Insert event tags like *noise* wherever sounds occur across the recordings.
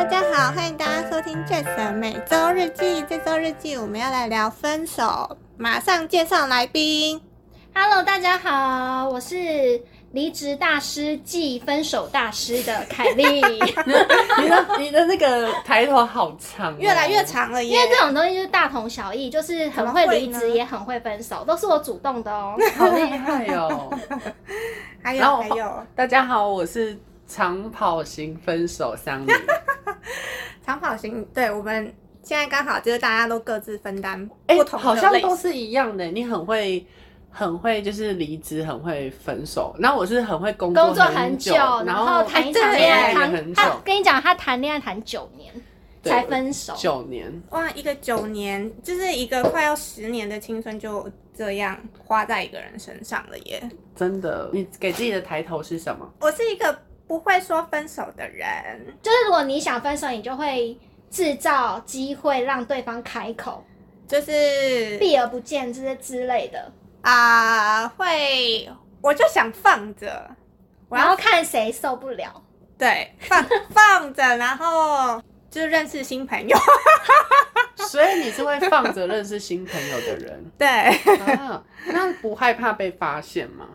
大家好，欢迎大家收听 Jazz 每周日记。这周日记我们要来聊分手，马上介绍来宾。Hello，大家好，我是离职大师暨分手大师的凯莉。*laughs* 你的你的那个抬头好长哦、越来越长了耶，因为这种东西就是大同小异，就是很会离职，也很会分手，都是我主动的哦。好厉害哦！*laughs* 还有还有大家好，我是长跑型分手桑尼。*laughs* 长跑型，对我们现在刚好就是大家都各自分担哎、不同的好像。都是一样的。你很会，很会，就是离职，很会分手。那我是很会工作工作很很久，然然后谈一场恋爱，谈很久他跟你讲，他谈恋爱谈九年才分手。九年。哇，一个九年，就是一个快要十年的青春就这样花在一个人身上了耶。真的，你给自己的抬头是什么？我是一个不会说分手的人，就是如果你想分手，你就会制造机会让对方开口，就是避而不见这些之类的，啊、会我就想放着，我要然后看谁受不了。对放 *laughs* 放着，然后就认识新朋友。*laughs* 所以你是会放着认识新朋友的人对，啊？那不害怕被发现吗？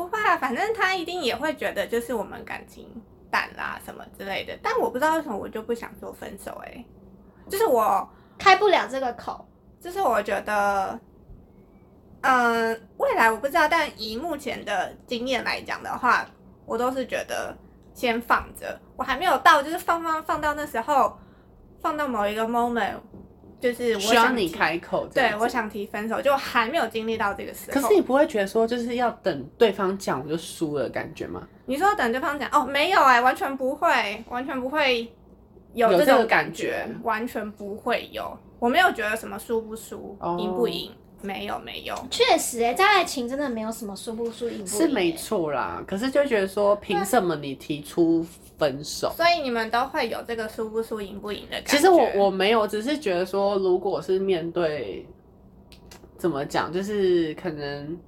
不会啊，反正他一定也会觉得就是我们感情淡啦什么之类的。但我不知道为什么我就不想说分手、欸，就是我开不了这个口，就是我觉得，嗯、未来我不知道，但以目前的经验来讲的话，我都是觉得先放着，我还没有到，就是放放放到那时候，放到某一个 moment，就是我需要想你开口。对我想提分手，就还没有经历到这个时候。可是你不会觉得说，就是要等对方讲我就输了的感觉吗？你说等对方讲哦，没有哎、完全不会，完全不会有有这个感觉觉，完全不会有。我没有觉得什么输不输哦，赢、不赢，没有没有。确实哎、在爱情真的没有什么输不输赢不赢、是没错啦，可是就觉得说，凭什么你提出分手？所以你们都会有这个输不输、赢不赢的感觉。其实我我没有，只是觉得说，如果是面对怎么讲，就是可能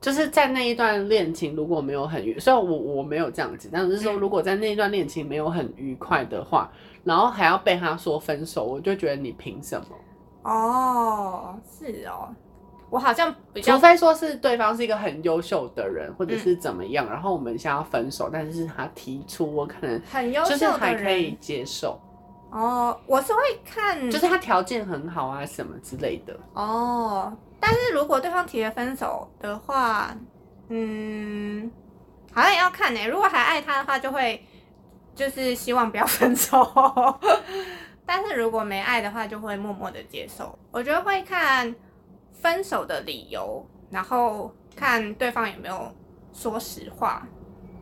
就是在那一段恋情如果没有很愉，虽然我我没有这样子，但是说嗯如果在那一段恋情没有很愉快的话，然后还要被他说分手，我就觉得你凭什么？哦，是哦，我好像比较除非说是对方是一个很优秀的人，或者嗯是怎么样，然后我们想要分手，但是他提出我可能很优就是秀的还可以接受，哦，我是会看，就是他条件很好啊什么之类的。哦，但是如果对方提了分手的话，嗯，好像也要看呢、如果还爱他的话，就会就是希望不要分手。*laughs* 但是如果没爱的话，就会默默的接受。我觉得会看分手的理由，然后看对方有没有说实话。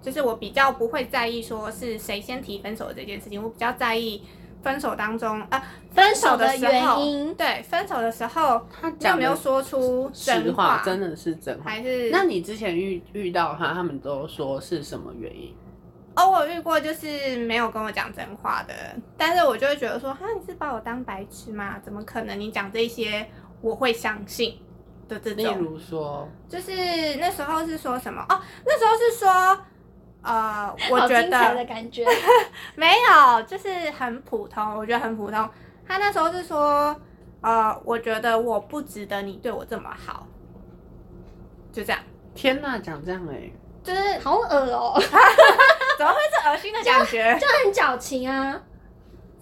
就是我比较不会在意说是谁先提分手的这件事情，我比较在意分手当中啊，分手的原因。对，分手的时候他你有没有说出实真话，真的是真话。还是那你之前遇遇到他，他们都说是什么原因？哦，我遇过就是没有跟我讲真话的，但是我就会觉得说，哈，你是把我当白痴吗？怎么可能？你讲这些我会相信的这例，如说，就是那时候是说什么？哦，那时候是说，呃，我觉得的得感觉，*laughs* 没有，就是很普通，我觉得很普通。他那时候是说，呃，我觉得我不值得你对我这么好，就这样，天呐，讲这样哎、就是好恶哦、*laughs* *laughs* 怎么会是恶心的感觉？就很矫情啊。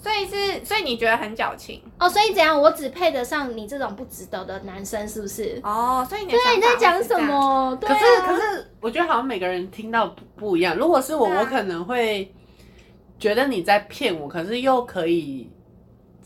所以是，所以你觉得很矫情哦，所以怎样？我只配得上你这种不值得的男生，是不是？哦？所以你对，你在讲什？么？对啊可是可是，我觉得好像每个人听到不不一样。如果是我，啊我可能会觉得你在骗我，可是又可以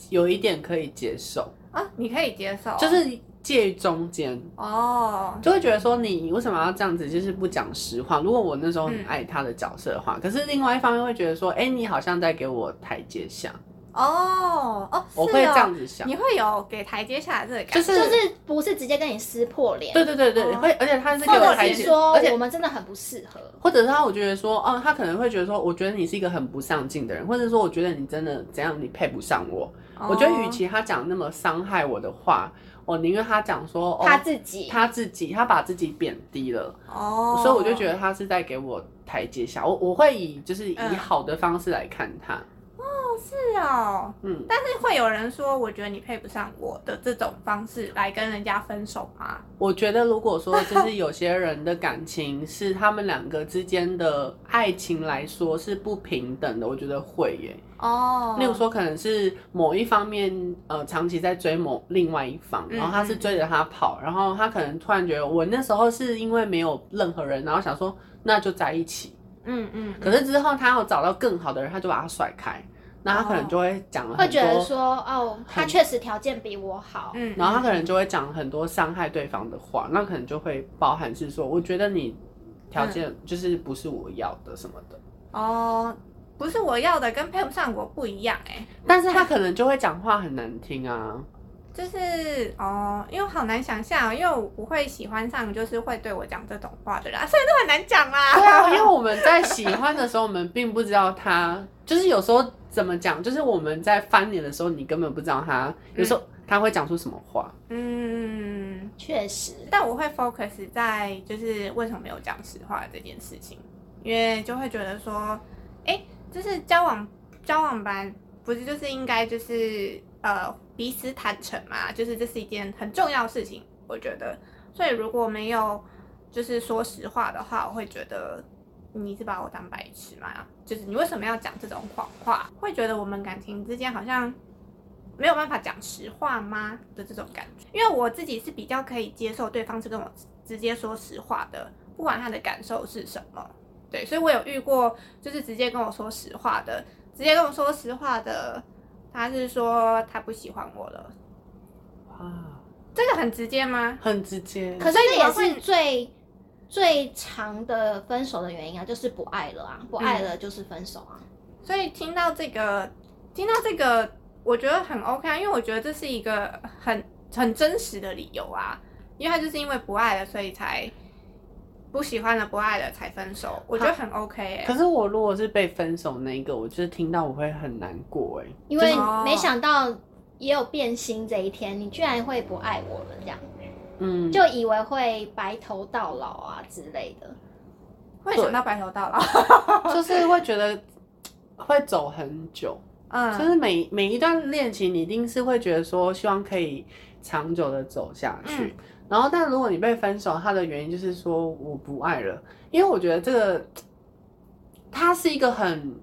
有一点可以接受，啊，你可以接受，就是介于中间。哦，就会觉得说你为什么要这样子，就是不讲实话。如果我那时候很嗯爱他的角色的话，可是另外一方面会觉得说，哎、你好像在给我台阶下，哦哦，我会哦这样子想。你会有给台阶下的这个感觉，就是就是不是直接跟你撕破脸，对对对对，哦会，而且他是给我台阶，是说而且我们真的很不适合。或者是他，我觉得说，哦，他可能会觉得说，我觉得你是一个很不上进的人，或者说，我觉得你真的怎样，你配不上我。哦我觉得，与其他讲那么伤害我的话，我宁愿他讲说，哦，他自己，他自己，他把自己贬低了，哦，所以我就觉得他是在给我台阶下。我我会以就是以嗯好的方式来看他。哦，是哦，嗯，但是会有人说，我觉得你配不上我的这种方式来跟人家分手吗？我觉得如果说就是有些人的感情是他们两个之间的爱情来说是不平等的，我觉得会耶。哦，例如说，可能是某一方面呃长期在追某另外一方，嗯然后他是追着他跑，然后他可能突然觉得我那时候是因为没有任何人，然后想说那就在一起。嗯嗯，可是之后他有找到更好的人，他就把他甩开，那他可能就会讲了很会觉得多，说哦，他确实条件比我好，嗯，然后他可能就会讲很多伤害对方的话，那可能就会包含是说，我觉得你条件就是不是我要的什么的，哦，不是我要的，跟配不上我不一样哎、但是他可能就会讲话很难听啊。就是哦，因为好难想象哦，因为我不会喜欢上就是会对我讲这种话的人，啊所以都很难讲啦。对啊，*laughs* 因为我们在喜欢的时候，我们并不知道他，就是有时候怎么讲，就是我们在翻脸的时候，你根本不知道他，有时候他会讲出什么话。嗯，确实，但我会 focus 在就是为什么没有讲实话这件事情，因为就会觉得说，哎、就是交往交往班不是就是应该就是呃彼此坦诚嘛，就是这是一件很重要的事情，我觉得。所以如果没有就是说实话的话，我会觉得你是把我当白痴嘛？就是你为什么要讲这种谎话？会觉得我们感情之间好像没有办法讲实话吗的这种感觉？因为我自己是比较可以接受对方是跟我直接说实话的，不管他的感受是什么。对，所以我有遇过就是直接跟我说实话的，直接跟我说实话的，他是说他不喜欢我了，啊，这个很直接吗？很直接。可是也是最最长的分手的原因啊，就是不爱了啊，不爱了就是分手啊。所以听到这个，听到这个，我觉得很 OK 啊，因为我觉得这是一个很很真实的理由啊，因为他就是因为不爱了，所以才不喜欢了，不爱了才分手，我觉得很 OK 哎、可是我如果是被分手那一个，我就是听到我会很难过哎，因为哦没想到也有变心这一天，你居然会不爱我了，这样嗯，就以为会白头到老啊之类的。会想到白头到老。就是会觉得会走很久，就嗯，是每每一段恋情，你一定是会觉得说希望可以长久的走下去。嗯然后，但如果你被分手，他的原因就是说我不爱了，因为我觉得这个它是一个很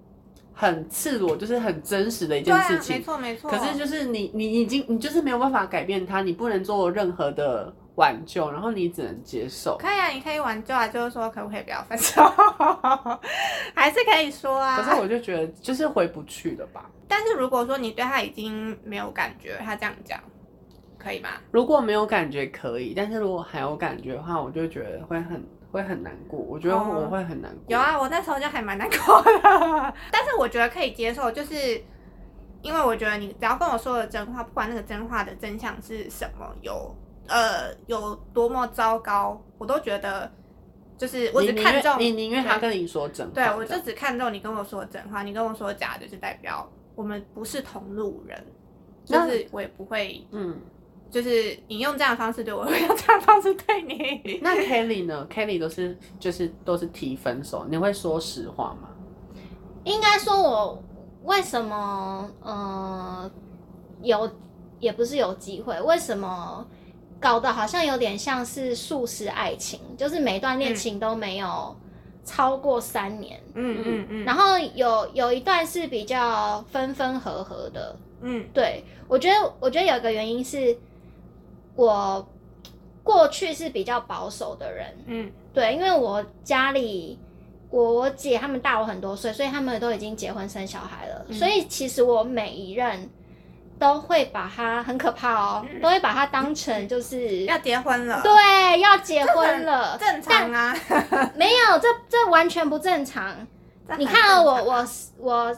很赤裸，就是很真实的一件事情。没错没错。可是就是你你已经你就是没有办法改变他，你不能做任何的挽救，然后你只能接受。可以啊，你可以挽救啊，就是说可不可以不要分手，*laughs* 还是可以说啊。可是我就觉得就是回不去了吧。但是如果说你对他已经没有感觉，他这样讲，可以吗？如果没有感觉可以，但是如果还有感觉的话，我就觉得会很会很难过。我觉得哦我会很难过。有啊，我那时候就还蛮难过的，*laughs* 但是我觉得可以接受，就是因为我觉得你只要跟我说了真话，不管那个真话的真相是什么，有呃有多么糟糕，我都觉得就是我只看重愿你宁愿他跟你说真话，对，我就只看重你跟我说真话，你跟我说假的，就代表我们不是同路人，就是我也不会，嗯。就是你用这样的方式对我，我用这样的方式对你。那 Kelly 呢？Kelly 都是就是都是提分手，你会说实话吗？应该说，我为什么呃有也不是有机会，为什么搞得好像有点像是素食爱情，就是每段恋情都没有超过三年，嗯嗯嗯，然后有有一段是比较分分合合的。嗯对我觉得，我觉得有一个原因是我过去是比较保守的人，嗯。对，因为我家里我我姐他们大我很多岁，所以他们都已经结婚生小孩了，嗯。所以其实我每一任都会把他很可怕哦，嗯。都会把他当成就是 *laughs* 要结婚了，对要结婚了，*laughs* 正常啊。*laughs* 没有这这完全不正常。你看啊，我我我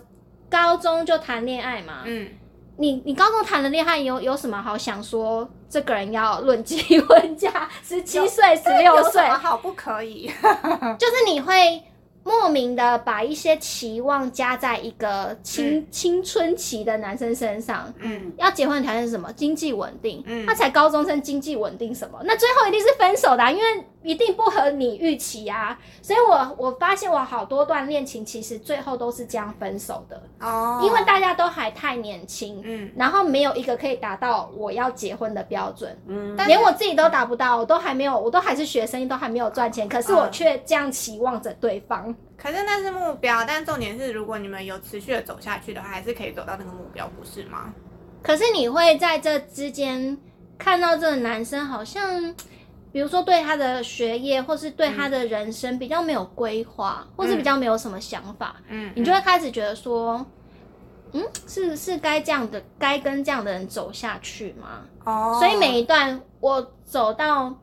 高中就谈恋爱嘛，嗯你你高中谈的恋爱有有什么好想说这个人要论及婚嫁，十七岁、十六岁好不可以？*laughs* 就是你会莫名的把一些期望加在一个青、青春期的男生身上。嗯要结婚的条件是什么？经济稳定。嗯他才高中生，经济稳定什么？那最后一定是分手的啊、因为一定不合你预期啊。所以我我发现我好多段恋情其实最后都是这样分手的，哦，因为大家都还太年轻，嗯，然后没有一个可以达到我要结婚的标准，嗯，连我自己都达不到，我都还没有，我都还是学生，都还没有赚钱，可是我嗯却这样期望着对方。可是那是目标，但重点是，如果你们有持续的走下去的话，还是可以走到那个目标，不是吗？可是你会在这之间看到这个男生好像，比如说对他的学业或是对他的人生比较没有规划，或是比较没有什么想法，嗯，你就会开始觉得说，嗯，是是该这样的，该跟这样的人走下去吗？哦，所以每一段我走到，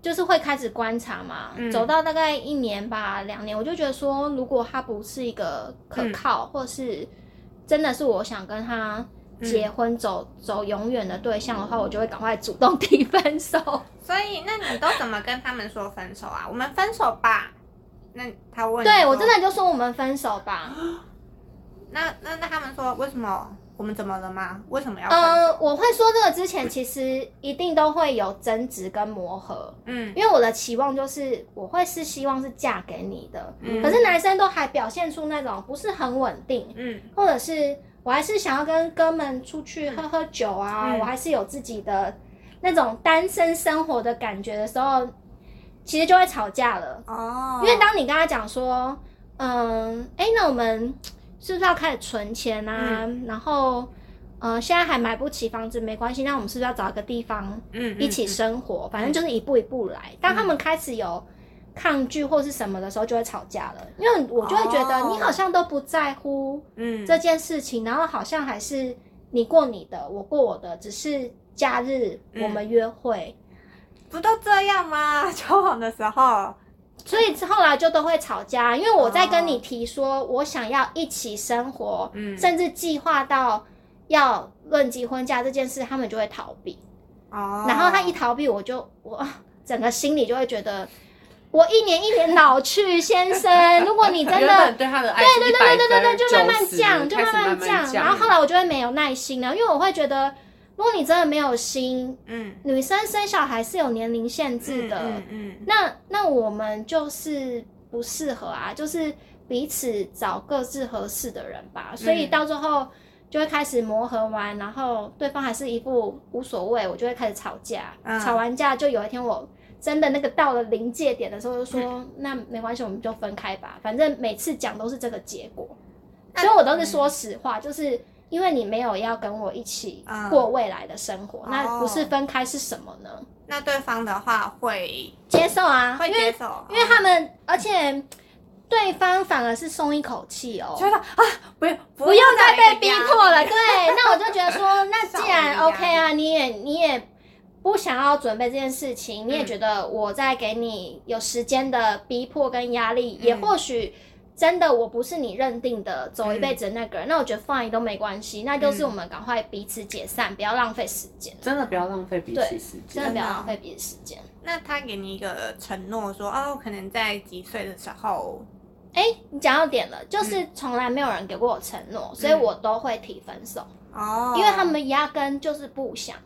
就是会开始观察嘛，嗯。走到大概一年吧，两年，我就觉得说，如果他不是一个可靠，或是真的是我想跟他结婚走、走永远的对象的话，我就会赶快主动提分手。*laughs* 所以那你都怎么跟他们说分手啊？我们分手吧。那他问对我真的就说我们分手吧。*gasps* 那那那他们说为什么？我们怎么了吗？为什么要分手？呃，我会说这个之前，其实一定都会有争执跟磨合。嗯因为我的期望就是，我会是希望是嫁给你的，嗯可是男生都还表现出那种不是很稳定，嗯或者是我还是想要跟哥们出去喝喝酒啊，嗯我还是有自己的那种单身生活的感觉的时候，其实就会吵架了。哦，因为当你跟他讲说，嗯，哎、那我们是不是要开始存钱啊？嗯然后，呃，现在还买不起房子，没关系，那我们是不是要找一个地方嗯一起生活？反正就是一步一步来。当他们开始有抗拒或是什么的时候，就会吵架了。因为我就会觉得哦你好像都不在乎嗯这件事情，然后好像还是你过你的，我过我的，只是假日嗯我们约会。不都这样吗？*laughs* 交往的时候，所以后来就都会吵架，因为我在跟你提说我想要一起生活，嗯甚至计划到要论及婚嫁这件事，他们就会逃避。哦，然后他一逃避，我就我 *laughs* 整个心里就会觉得，我一年一年老去，先生，*laughs* 如果你真的本对他的爱对对对100对对对，分就慢慢降，就慢慢降。降然后后来我就会没有耐心了，因为我会觉得，如果你真的没有心，嗯女生生小孩是有年龄限制的，嗯嗯那那我们就是不适合啊，就是彼此找各自合适的人吧。所以到最后就会开始磨合完，然后对方还是一副无所谓，我就会开始吵架。嗯吵完架就有一天我真的那个到了临界点的时候，就说、那没关系，我们就分开吧。反正每次讲都是这个结果，那所以我都是说实话，就是。因为你没有要跟我一起嗯过未来的生活，那哦不是分开是什么呢？那对方的话会接受啊，会接受，因为他们，而且对方反而是松一口气哦，觉得啊，不用不不用再被逼迫了。对，那我就觉得说，*laughs* 那既然 OK 啊，你也你也不想要准备这件事情，你也嗯觉得我在给你有时间的逼迫跟压力，也嗯或许。真的，我不是你认定的走一辈嗯子的那个人，那我觉得 fine 都没关系，那就是嗯我们赶快彼此解散，不要浪费时间，真的不要浪费彼对此时间真。的不要浪费彼此时间。那他给你一个承诺说，哦，可能在几岁的时候，哎、你讲到点了，嗯就是从来没有人给过我承诺，所以我都会提分手，哦，因为他们压根就是不想。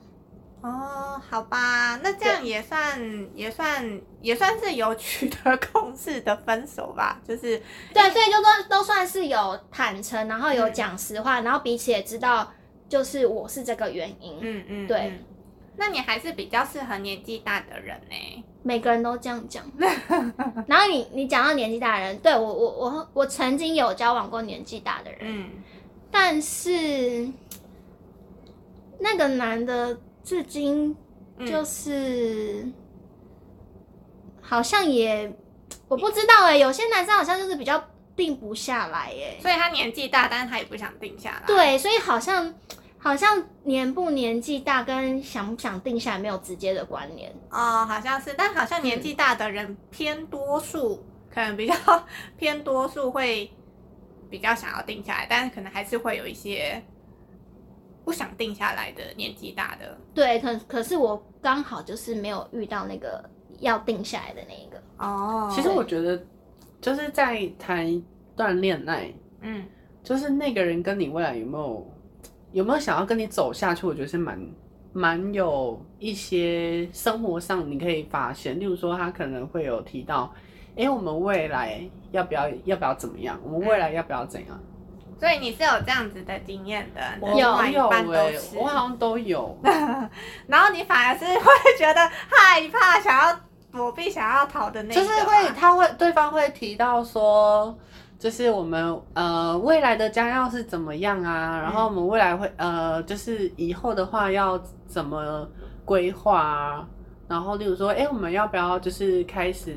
哦，好吧，那这样也算也算也算是有取得共识的分手吧，*laughs* 就是对，所以就都都算是有坦诚，然后有讲实话，然后彼此也知道，就是我是这个原因。嗯嗯，对嗯那你还是比较适合年纪大的人呢。每个人都这样讲。*laughs* 然后你你讲到年纪大的人，对我我我我曾经有交往过年纪大的人，嗯，但是那个男的至今嗯就是、好像也我不知道哎、有些男生好像就是比较定不下来哎、所以他年纪大，但是他也不想定下来。，对，所以好像好像年不年纪大跟想不想定下来没有直接的关联。哦，好像是，但好像年纪大的人偏多数，可能比较 *laughs* 偏多数会比较想要定下来，但是可能还是会有一些不想定下来的年纪大的。对，可可是我刚好就是没有遇到那个要定下来的那一个。哦其实我觉得，就是在谈一段恋爱，嗯就是那个人跟你未来有没有有没有想要跟你走下去，我觉得是蛮蛮有一些生活上你可以发现，例如说他可能会有提到，哎、我们未来要不要要不要怎么样？我们未来要不要怎样？所以你是有这样子的经验的，有半都哎、是我好像都有。*laughs* 然后你反而是会觉得害怕，想要躲避、想要逃的那个，就是会，他会对方会提到说，就是我们呃未来的将要是怎么样啊，然后我们未来会呃就是以后的话要怎么规划啊，然后例如说，哎、我们要不要就是开始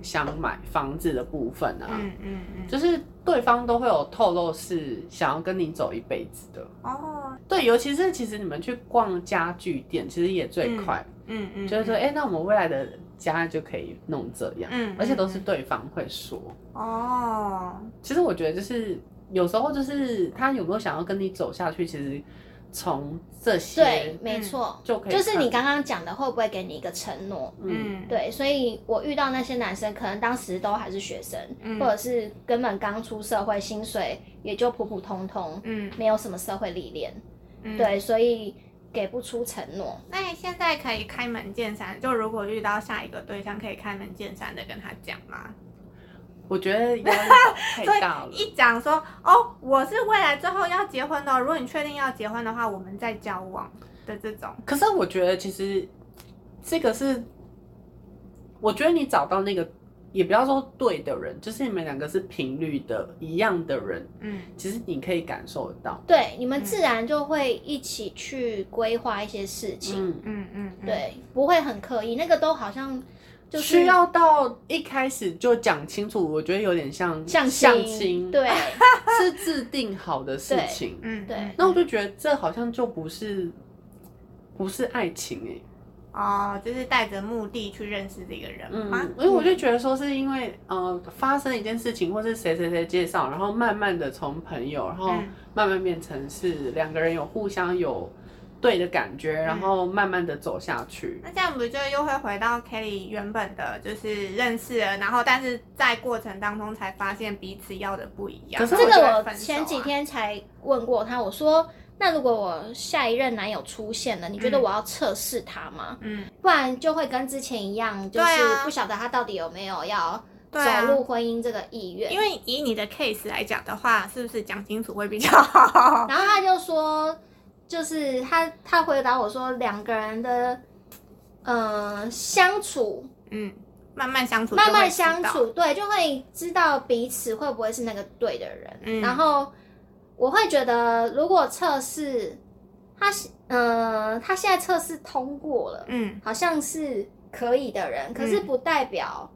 想买房子的部分啊？嗯嗯嗯，就是对方都会有透露是想要跟你走一辈子的，哦，对，尤其是其实你们去逛家具店，其实也最快，嗯嗯，就是说，嗯哎、那我们未来的家就可以弄这样，嗯而且都是嗯。对方会说。哦，其实我觉得就是有时候就是他有没有想要跟你走下去，其实从这些对，没错，就可以就是你刚刚讲的，会不会给你一个承诺？嗯嗯，对，所以我遇到那些男生，可能当时都还是学生，嗯或者是根本刚出社会，薪水也就普普通通，嗯没有什么社会历练，嗯，。对，所以给不出承诺。那你现在可以开门见山，就如果遇到下一个对象，可以开门见山的跟他讲吗？我觉得压力 *laughs* 太所以大了。一讲说哦，我是未来最后要结婚的哦，如果你确定要结婚的话，我们再交往的这种，可是我觉得其实这个是，我觉得你找到那个，也不要说对的人，就是你们两个是频率的一样的人，嗯其实你可以感受得到。对，你们自然就会一起去规划一些事情，嗯，嗯嗯，嗯，对，不会很刻意，那个都好像就是需要到一开始就讲清楚，我觉得有点像相相亲，亲，对。*laughs* 是制定好的事情。嗯对。那我就觉得这好像就不是不是爱情哎、哦，就是带着目的去认识这个人吗？嗯，因为我就觉得说是因为呃发生一件事情，或是谁谁谁介绍，然后慢慢的从朋友，然后嗯。慢慢变成是两个人有互相有对的感觉，然后慢慢的走下去。那这样不就又会回到 Kelly 原本的，就是认识了，然后但是在过程当中才发现彼此要的不一样。可是这个我前几天才问过他，我说那如果我下一任男友出现了，你觉得嗯我要测试他吗？嗯，不然就会跟之前一样，就是啊不晓得他到底有没有要走入婚姻这个意愿。因为以你的 case 来讲的话，是不是讲清楚会比较好？*laughs* 然后他就说，就是他他回答我说，两个人的呃相处，嗯，慢慢相处慢慢相处，对，就会知道彼此会不会是那个对的人。嗯。然后我会觉得，如果测试他是呃他现在测试通过了，嗯。好像是可以的人，可是不代表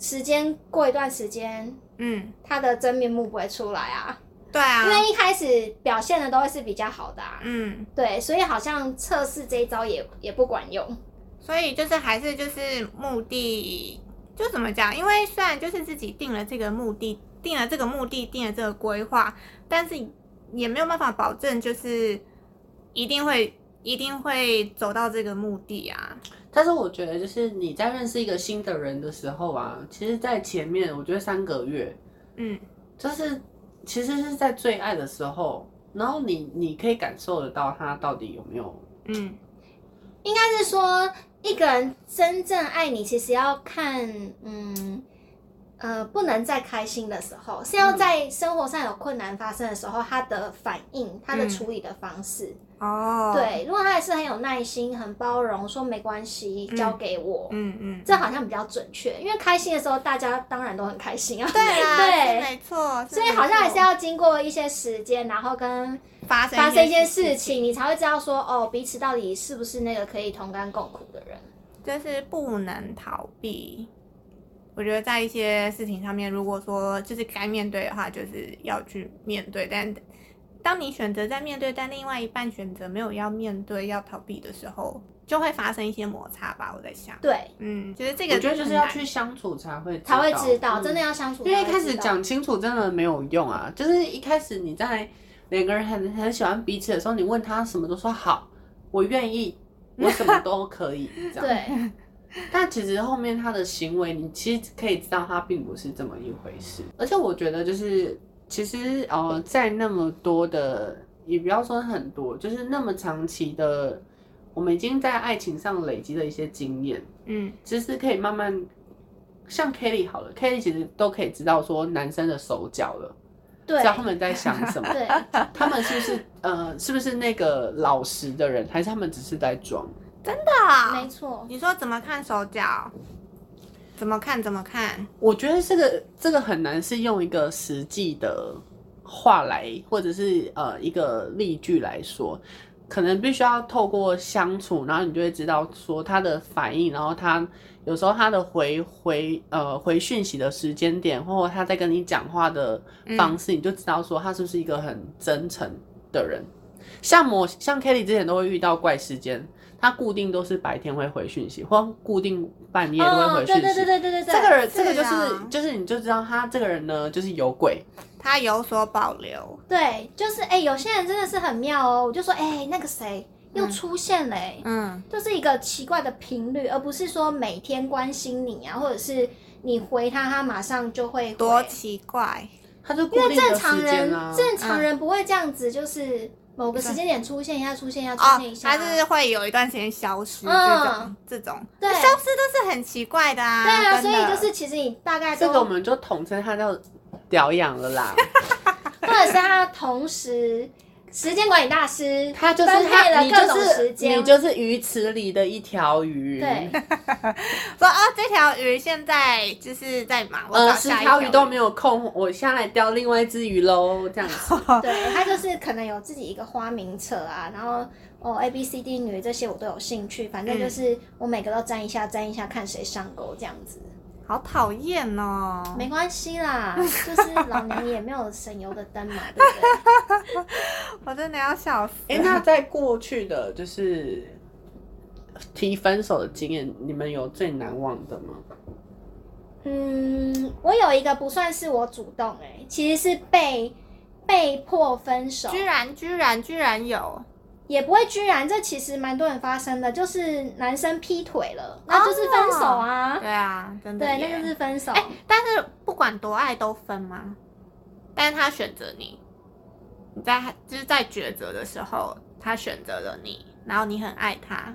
时间过一段时间。嗯，他的真面目不会出来啊，对啊，因为一开始表现的都会是比较好的啊，嗯，对，所以好像测试这一招也也不管用。所以就是还是就是目的，就怎么讲？因为虽然就是自己定了这个目的，定了这个目的，定了这个规划，但是也没有办法保证就是一定会一定会走到这个目的啊。但是我觉得，就是你在认识一个新的人的时候啊，其实，在前面我觉得三个月，嗯就是其实是在最爱的时候，然后你你可以感受得到他到底有没有，嗯。应该是说，一个人真正爱你，其实要看，嗯，呃，不能再开心的时候，是要在生活上有困难发生的时候，他的反应，他的嗯。处理的方式。哦，，对，如果他也是很有耐心、很包容，说没关系，交给我，嗯嗯，这好像比较准确。因为开心的时候，大家当然都很开心啊。对啦，*laughs* 对没错，所以好像还是要经过一些时间，然后跟发生发生一件事事情，你才会知道说，哦，彼此到底是不是那个可以同甘共苦的人。就是不能逃避。我觉得在一些事情上面，如果说就是该面对的话，就是要去面对。但当你选择在面对，但另外一半选择没有要面对、要逃避的时候，就会发生一些摩擦吧。我在想，对，嗯，就是这个我觉得就是要去相处才会才会知道，嗯真的要相处因。为一开始讲清楚真的没有用啊，就是一开始你在两个人很很喜欢彼此的时候，你问他什么都说好，我愿意，我什么都可以 *laughs* 这样。。对，*laughs* 但其实后面他的行为，你其实可以知道他并不是这么一回事。而且我觉得就是，其实呃，在那么多的，也不要说很多，就是那么长期的我们已经在爱情上累积了一些经验，嗯。其实可以慢慢，像 Kelly 好了，Kelly 其实都可以知道说男生的手脚了，对知道他们在想什么，对，他们是不是呃是不是那个老实的人，还是他们只是在装？真的没错，你说怎么看手脚？怎么看？怎么看？我觉得这个这个很难是用一个实际的话来，或者是呃一个例句来说，可能必须要透过相处，然后你就会知道说他的反应，然后他有时候他的回回呃回讯息的时间点，或者他在跟你讲话的方式，你就知道说他是不是一个很真诚的人。像某像 Kelly 之前都会遇到怪时间，他固定都是白天会回讯息，或固定半夜都会哦，回讯息。对对对对对对对，这个人，这个就是啊就是你就知道他这个人呢，就是有鬼。他有所保留。对，就是哎、有些人真的是很妙哦。我就说，哎、那个谁又出现了、哎、嗯，就是一个奇怪的频率，而不是说每天关心你啊，或者是你回他，他马上就会回多奇怪。他就固因为正常人。正常人不会这样子，就是某个时间点出现一下，出现一下，出哦现一，下。他是会有一段时间消失，这嗯种这种，对消失都是很奇怪的啊。对啊，所以就是其实你大概，这个我们就统称它叫疗养了啦。*laughs* *laughs* 或者是它同时时间管理大师，他就是他，你了各种就是时间，你就是鱼池里的一条鱼。对，*laughs* 说哦，这条鱼现在就是在忙，我呃，十条鱼都没有空，我下来钓另外一只鱼喽，这样子。*laughs* 对他就是可能有自己一个花名册啊，然后哦 A B C D 女这些我都有兴趣，反正就是我每个都沾一下沾一下，看谁上钩这样子，好讨厌哦。没关系啦，*laughs* 就是老娘也没有省油的灯嘛，对不对？*laughs* 我真的要笑死。哎、那在过去的就是提分手的经验，你们有最难忘的吗？嗯，我有一个不算是我主动哎、其实是被被迫分手，居然居然居然有，也不会居然，这其实蛮多人发生的，就是男生劈腿了，那就是分手啊。对啊，真的对，那就是分手。哎、但是不管多爱都分吗？但是他选择你，你在就是在抉择的时候，他选择了你，然后你很爱他，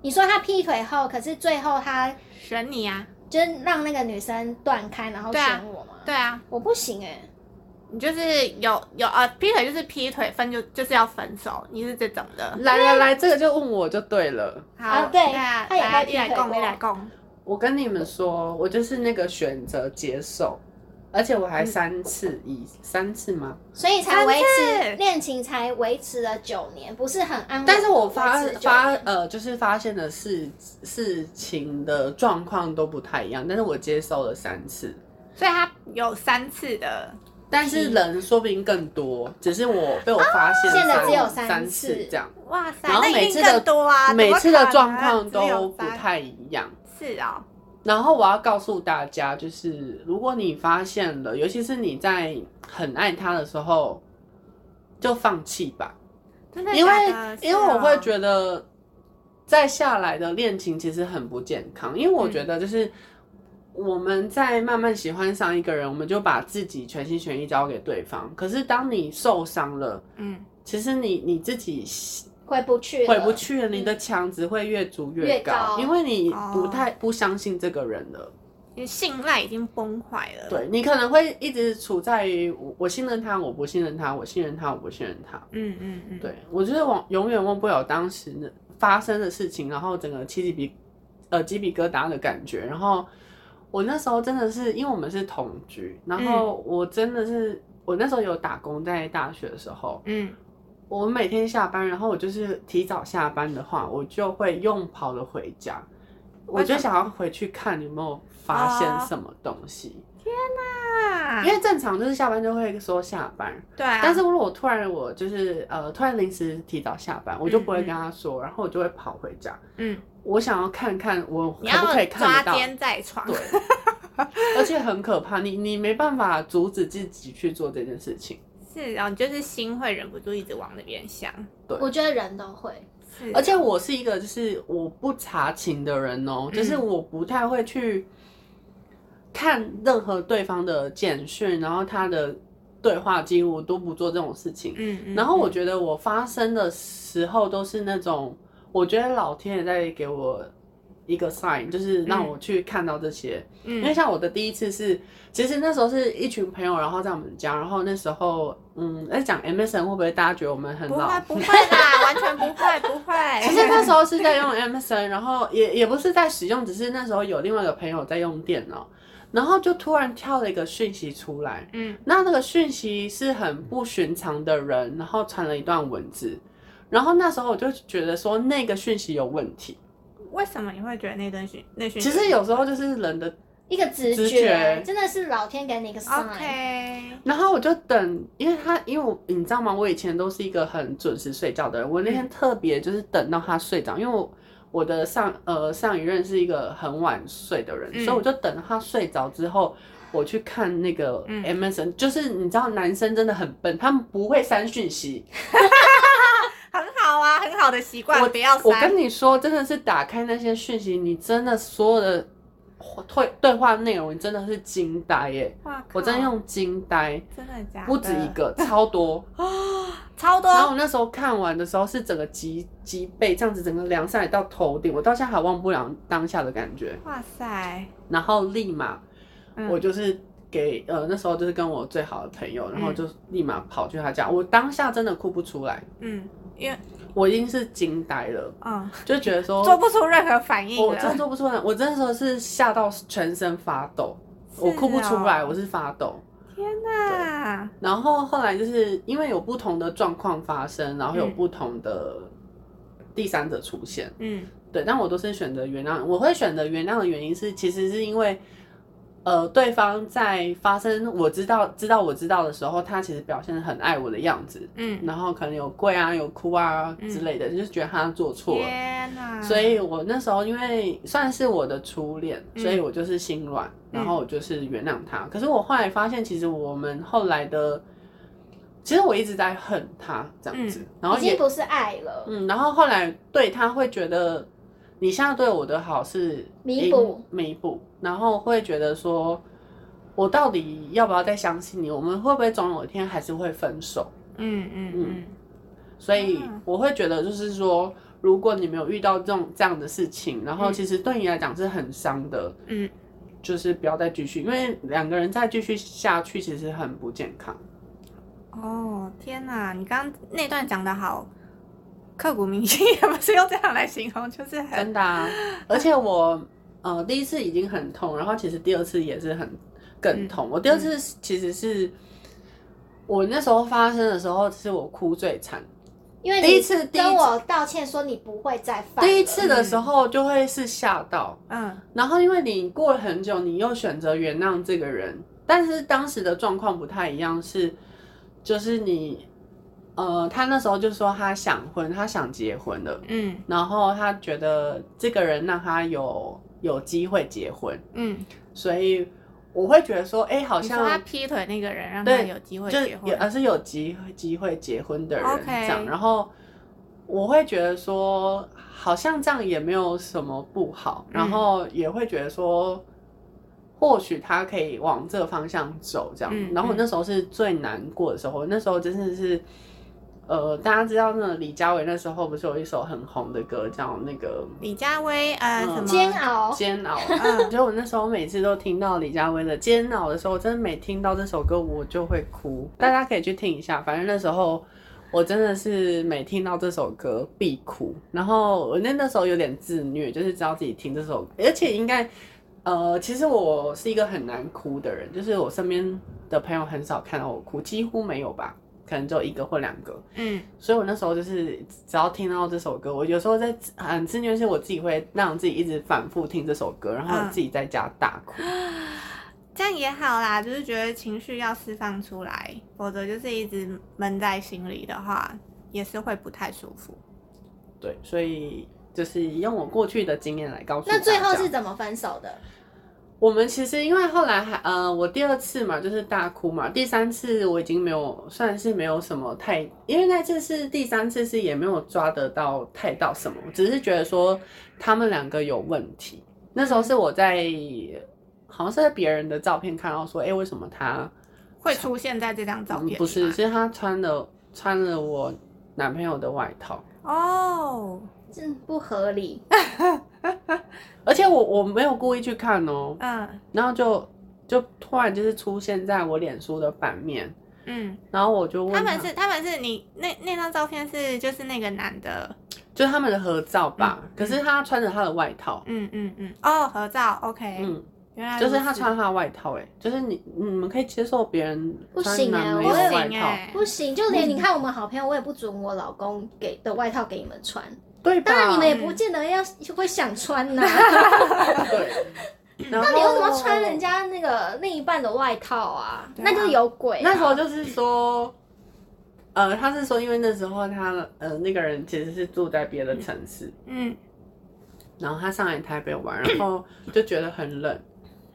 你说他劈腿后，可是最后他选你啊，就是让那个女生断开，然后选我吗？对啊，我不行哎、你就是有有啊劈腿就是劈腿，分就就是要分手，你是这种的。来来来，这个就问我就对了。好，啊对啊，他也来会一来供，劈腿过一来供，我跟你们说，我就是那个选择接受，而且我还三次以三次吗？所以才维持恋情才维持了九年，不是很安稳。但是我发维持九发呃，就是发现的事事情的状况都不太一样，但是我接受了三次，所以他有三次的，但是人说不定更多，只是我被我发现现在只有三三次次这样，哇塞，然后每次的更多啊，每次的状况都不太一样。是哦，然后我要告诉大家，就是如果你发现了，尤其是你在很爱他的时候，就放弃吧，真的因为因为我会得觉得再下来的恋情其实很不健康，因为我觉得就是。我们在慢慢喜欢上一个人，我们就把自己全心全意交给对方。可是当你受伤了，嗯，其实你你自己回不去了，回不去了，你的墙只会越筑越高，高因为你哦不太不相信这个人了。你信赖已经崩坏了，，对你可能会一直处在于我我信任他，我不信任他，我信任他，我不信任他。嗯嗯嗯，对我就是忘永远忘不了当时的发生的事情，然后整个起鸡皮呃鸡皮疙瘩的感觉。然后我那时候真的是因为我们是同居，然后我真的是我那时候有打工，在大学的时候，嗯，我每天下班，然后我就是提早下班的话，我就会用跑的回家，我就想要回去看有没有发现什么东西。啊因为正常就是下班就会说下班，对啊，但是如果我突然我就是呃突然临时提早下班，我就不会跟他说，然后我就会跑回家。嗯，我想要看看我可你要不可以看到，奸在床，对，*laughs* 而且很可怕，你你没办法阻止自己去做这件事情。是哦，你就是心会忍不住一直往那边想，对我觉得人都会。是，而且我是一个就是我不查情的人哦、就是嗯我不太会去看任何对方的简讯，然后他的对话记录，我都不做这种事情。嗯嗯，然后我嗯觉得我发生的时候都是那种我觉得老天也在给我一个 sign，就是让我去看到这些。嗯因为嗯像我的第一次是，其实那时候是一群朋友，然后在我们家，然后那时候，嗯，在讲 MSN 会不会大家觉得我们很老不会？*laughs* 不会啦，完全不会不会。*laughs* 其实那时候是在用 MSN，然后也也不是在使用，只是那时候有另外一个朋友在用电脑，然后就突然跳了一个讯息出来，嗯那那个讯息是很不寻常的人，然后传了一段文字，然后那时候我就觉得说那个讯息有问题。为什么你会觉得那段讯那讯？其实有时候就是人的，一个直直觉，真的是老天给你一个 sign。OK，然后我就等，因为他因为我你知道吗？我以前都是一个很准时睡觉的人，我那天特别就是等到他睡着，因为我我的上呃上一任是一个很晚睡的人，嗯所以我就等到他睡着之后。我去看那个嗯 MSN，、就是你知道男生真的很笨，他们不会删讯息，*laughs* 很好的习惯，我不要我跟。你说，真的是打开那些讯息，你真的所有的对对话内容，你真的是惊呆耶！我真的用惊呆，真的假的？不止一，个，超多啊。*gasps* 超多然。后我那时候看完的时候，是整个脊脊背这样子，整个凉下来到头顶，我到现在还忘不了当下的感觉。哇塞，然后立马，嗯我就是给呃那时候就是跟我最好的朋友，然后嗯就立马跑去他家，我当下真的哭不出来，嗯，因为我已经是惊呆了，嗯就觉得说做不出任何反应我真。做不出来，我真的时候是吓到全身发抖，我哭不出来，我是发抖。天哪！然后后来就是因为有不同的状况发生，然后有嗯不同的第三者出现，嗯对，但我都是选择原谅。我会选择原谅的原因是，其实是因为，呃，对方在发生我知道知道我知道的时候，他其实表现得很爱我的样子，嗯，然后可能有跪啊、有哭啊之类的，就是觉得他做错了。天哪！所以我那时候因为算是我的初恋，嗯所以我就是心软，然后我就是原谅他。可是我后来发现，其实我们后来的，其实我一直在恨他这样子，然后也已经不是爱了，嗯，然后后来对他会觉得你现在对我的好是弥补弥补，然后会觉得说。我到底要不要再相信你？我们会不会总有一天还是会分手？嗯嗯嗯所以啊我会觉得，就是说，如果你没有遇到这种这样的事情，然后嗯其实对你来讲是很伤的，嗯，就是不要再继续，因为两个人再继续下去，其实很不健康。哦天哪！你刚刚那段讲的好刻骨铭心，*laughs* 也不是用这样来形容，就是很真的啊！而且我呃第一次已经很痛，然后其实第二次也是很更痛。我第二次其实是我那时候发生的时候，是我哭最惨。因为第一次第一次跟我道歉说你不会再犯。第一次的时候就会是吓到，嗯然后因为你过了很久，你又选择原谅这个人，但是当时的状况不太一样，是就是你呃，他那时候就说他想婚，他想结婚了，嗯然后他觉得这个人让他有有机会结婚，嗯，所以我会觉得说，哎、好像他劈腿那个人让他有机会就是结婚。有，而是有机会机会结婚的人这样，然后我会觉得说，好像这样也没有什么不好，嗯。然后也会觉得说。或许他可以往这个方向走，这样。嗯然后我嗯。那时候是最难过的时候，那时候真的是，呃，大家知道那个李佳薇那时候不是有一首很红的歌叫那个李佳薇呃嗯什么煎熬，煎熬。嗯就我那时候每次都听到李佳薇的《煎熬》的时候，我真的每听到这首歌我就会哭。大家可以去听一下，反正那时候我真的是每听到这首歌必哭。然后我那那时候有点自虐，就是知道自己听这首，而且应该呃，其实我是一个很难哭的人，就是我身边的朋友很少看到我哭，几乎没有吧，可能只有一个或两个。嗯所以我那时候就是只要听到这首歌，我有时候在很自虐，是我自己会让自己一直反复听这首歌，然后嗯自己在家大哭。*gasps* 这样也好啦，就是觉得情绪要释放出来，否则就是一直闷在心里的话，也是会不太舒服。对，所以就是用我过去的经验来告诉那最后是怎么分手的？我们其实因为后来还呃，我第二次嘛就是大哭嘛，第三次我已经没有算是没有什么太，因为那次是第三次是也没有抓得到太到什么，只是觉得说他们两个有问题。那时候是我在好像是在别人的照片看到说，哎、为什么他会出现在这张照片、嗯不是是他穿了穿了我男朋友的外套，哦，*laughs* 这不合理。*laughs* *laughs* 而且我我没有故意去看哦，嗯。然后就就突然就是出现在我脸书的版面，嗯，然后我就问他。们是他们是你那那张照片是就是那个男的，就是他们的合照吧，嗯可是他穿着他的外套，嗯嗯嗯，哦，合照，OK，嗯，原来就是他穿他的外套、哎，就是你你们可以接受别人不行哎我男朋友的不，行哎，不行，就连你看我们好朋友，我也不准我老公给的外套给你们穿。对吧？当然，你们也不见得要会想穿呐、对。*laughs* 那你为什么穿人家那个另一半的外套啊？啊那就是有鬼、啊。那时候就是说，呃，他是说，因为那时候他呃那个人其实是住在别的城市，嗯然后他上来台北玩，然后就觉得很冷，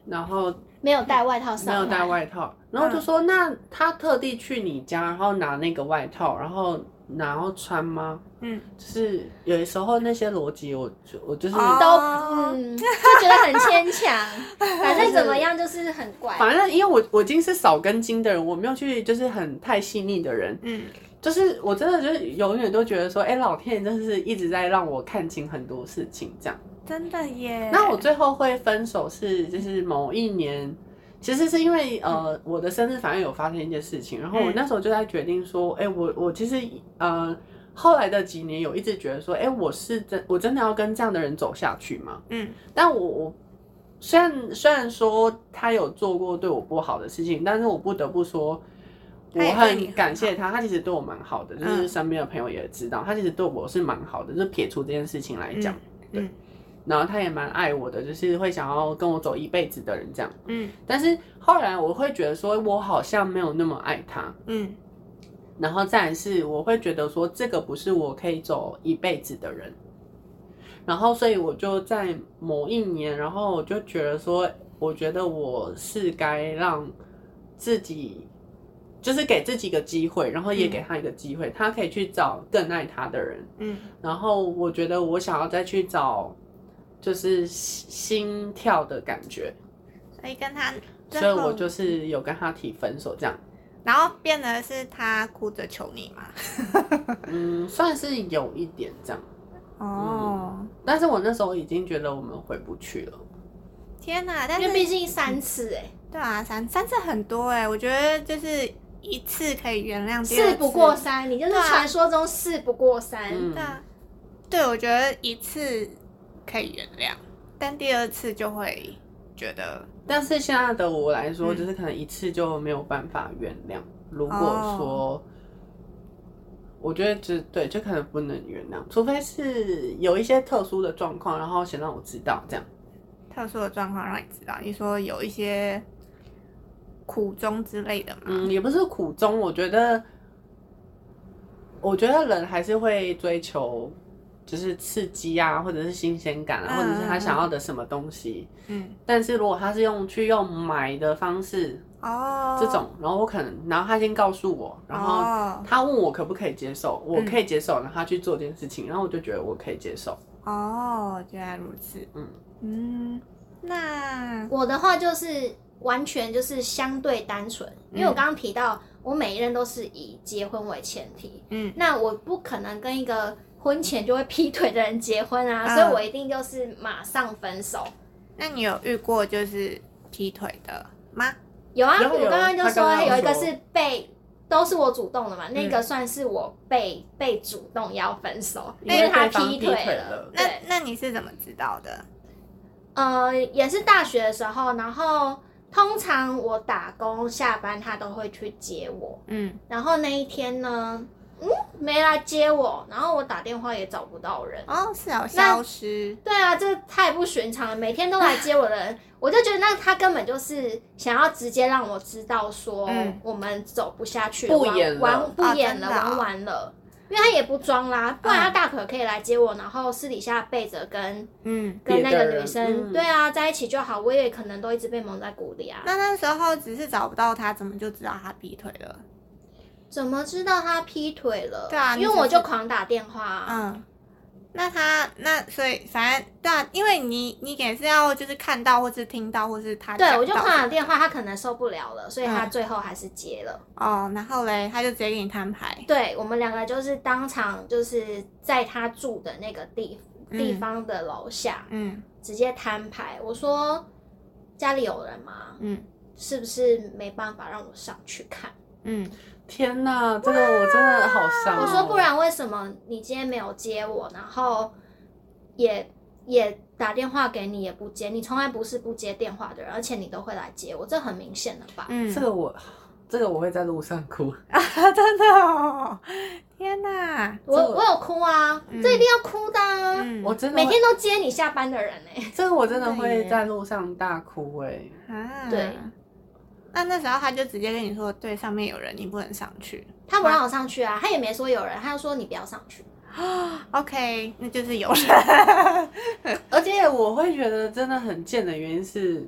然后没有带外套上，没有带外套，然后就说、那他特地去你家，然后拿那个外套，然后然后穿吗？嗯，就是有的时候那些逻辑，我就我就是。哦都嗯，就觉得很牵强。*laughs* 反正怎么样就是很怪。反正因为我我已经是少根筋的人，我没有去就是很太细腻的人，嗯就是我真的就是永远都觉得说，哎、老天爷真的是一直在让我看清很多事情这样。真的耶。那我最后会分手是就是某一年，其实是因为呃我的生日反而有发生一件事情，然后我嗯。那时候就在决定说，哎、我我其实呃后来的几年有一直觉得说，哎、我是真我真的要跟这样的人走下去吗？嗯。但我我虽然虽然说他有做过对我不好的事情，但是我不得不说。我很感谢他，他其实对我蛮好的，就是嗯。身边的朋友也知道，他其实对我是蛮好的，就是撇除这件事情来讲，嗯然后他也蛮爱我的，就是会想要跟我走一辈子的人这样。嗯但是后来我会觉得说，我好像没有那么爱他，嗯然后再来是我会觉得说，这个不是我可以走一辈子的人。然后所以我就在某一年，然后我就觉得说，我觉得我是该让自己。就是给自己一个机会，然后也给他一个机会，他可以去找更爱他的人。嗯然后我觉得我想要再去找，就是心心跳的感觉，所以跟他所以，我就是有跟他提分手，这样，然后变得是他哭着求你嘛。*laughs* 嗯，算是有一点这样。哦，但是我那时候已经觉得我们回不去了，天哪！但是毕竟三次哎、对啊，三三次很多哎，我觉得就是一次可以原谅，第二次事不过三，你就是传说中事不过三。嗯对啊，对，我觉得一次可以原谅，但第二次就会觉得，但是现在的我来说，嗯就是可能一次就没有办法原谅。如果哦说，我觉得只对，就可能不能原谅，除非是有一些特殊的状况，然后先让我知道这样。特殊的状况让你知道，你说有一些苦衷之类的嘛。嗯，也不是苦衷，我觉得，我觉得人还是会追求，就是刺激啊，或者是新鲜感啊，嗯或者是他想要的什么东西。嗯，但是如果他是用去用买的方式，哦，这种，然后我可能，然后他先告诉我，然后哦他问我可不可以接受，我嗯可以接受，然后他去做这件事情，然后我就觉得我可以接受。哦，原来如此。嗯嗯，那我的话就是完全就是相对单纯，因为我刚刚提到，我每一任都是以结婚为前提，嗯那我不可能跟一个婚前就会劈腿的人结婚啊，嗯所以我一定就是马上分手。那你有遇过就是劈腿的吗？有啊，我刚刚就他刚刚有有一个说是被。都是我主动的嘛，嗯那个算是我被被主动要分手，因因为为他对方劈劈腿腿了那对，那你是怎么知道的？呃，也是大学的时候，然后通常我打工下班，他都会去接我。嗯，然后那一天呢，嗯，没来接我，然后我打电话也找不到人。哦，是啊，消失。对啊，这太不寻常了，每天都来接我的人，我就觉得那他根本就是想要直接让我知道说嗯我们走不下去了，不演了玩不啊演了，玩完了。因为他也不装啦，不然他嗯大可可以来接我，然后私底下背着跟嗯，跟那个女生，嗯对啊，在一起就好。我也可能都一直被蒙在鼓里啊。那那时候只是找不到他，怎么就知道他劈腿了？怎么知道他劈腿了？对啊因为我就狂打电话啊。嗯，那他那所以反正对啊，因为你你也是要就是看到或是听到或是他对，我就讲到挂了电话，他可能受不了了，所以他嗯最后还是接了。哦，然后嘞他就直接给你摊牌，对我们两个就是当场就是在他住的那个地地嗯方的楼下、嗯直接摊牌。我说家里有人吗？嗯是不是没办法让我上去看？嗯，天哪，这个我真的好伤、哦。我说不然为什么你今天没有接我，然后也也打电话给你也不接，你从来不是不接电话的人，而且你都会来接我，这很明显了吧？嗯，这个我，这个我会在路上哭。啊，*laughs* 真的哦，天哪，这个我我有哭啊，嗯。这一定要哭的、啊，嗯，我真的每天都接你下班的人哎、这个我真的会在路上大哭哎、啊，对。那那时候他就直接跟你说，对，上面有人，你不能上去。他不让我上去啊，他也没说有人，他就说你不要上去。*gasps* OK，那就是有人。*laughs* 而且我会觉得真的很贱的原因是，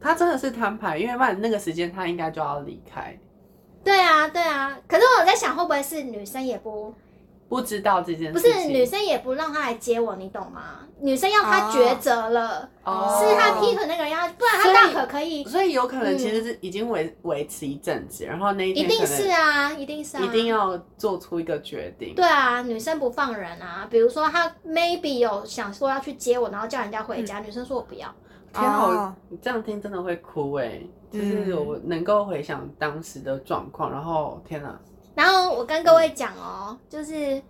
他真的是摊牌，因为不然那个时间他应该就要离开，对啊，对啊。可是我在想，会不会是女生也不不知道这件事情。是女生也不让他来接我，你懂吗？女生要他抉择了，哦是他劈腿那个人要，不然他大可可以，所以有可能其实是已经维维持一阵子，然后那一一定天可能是啊，一定是啊，一定要做出一个决定。对啊，女生不放人啊。比如说，她 maybe 有想说要去接我，然后叫人家回家，女生说我不要。天啊，你这样听真的会哭哎、就是嗯我能够回想当时的状况，然后天哪、然后我跟各位讲哦，就是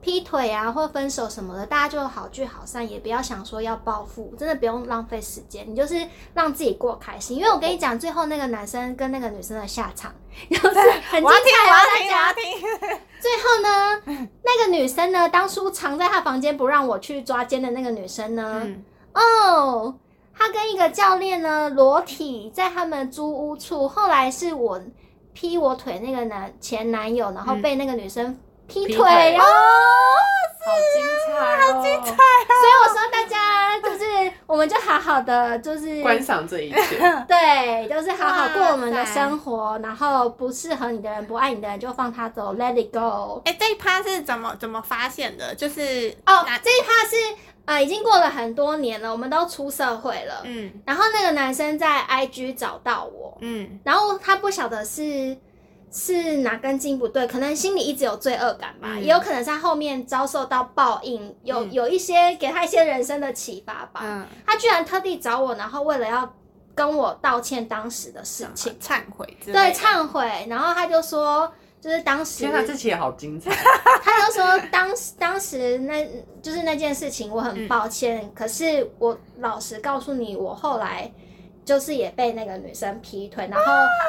劈腿啊或分手什么的，大家就好聚好散，也不要想说要报复，真的不用浪费时间，你就是让自己过开心。因为我跟你讲，最后那个男生跟那个女生的下场，*laughs* 就是很精我要听，彩哦，我要听，我要。听。最后呢，那个女生呢，当初藏在她房间不让我去抓奸的那个女生呢，嗯，哦，她跟一个教练呢裸体在他们租屋处，后来是我劈我腿那个男前男友，然后被那个女生劈腿哦。好精彩、哦，好精彩！所以我说大家就是，我们就好好的就是观赏这一切，*laughs* 对，就是好好过我们的生活，然后不适合你的人、不爱你的人就放他走，Let it go。哎、这一趴是怎么怎么发现的？就是哦哪，这一趴是呃已经过了很多年了，我们都出社会了。嗯。然后那个男生在 IG 找到我，嗯。然后他不晓得是是哪根筋不对，可能心里一直有罪恶感吧，嗯。也有可能是他后面遭受到报应，有、嗯。有一些给他一些人生的启发吧。嗯，他居然特地找我，然后为了要跟我道歉当时的事情，忏悔对，忏悔，然后他就说。就是当时，天哪，这期也好精彩！*laughs* 他就说当时当时那就是那件事情，我很抱歉。嗯可是我老实告诉你，我后来就是也被那个女生劈腿，然后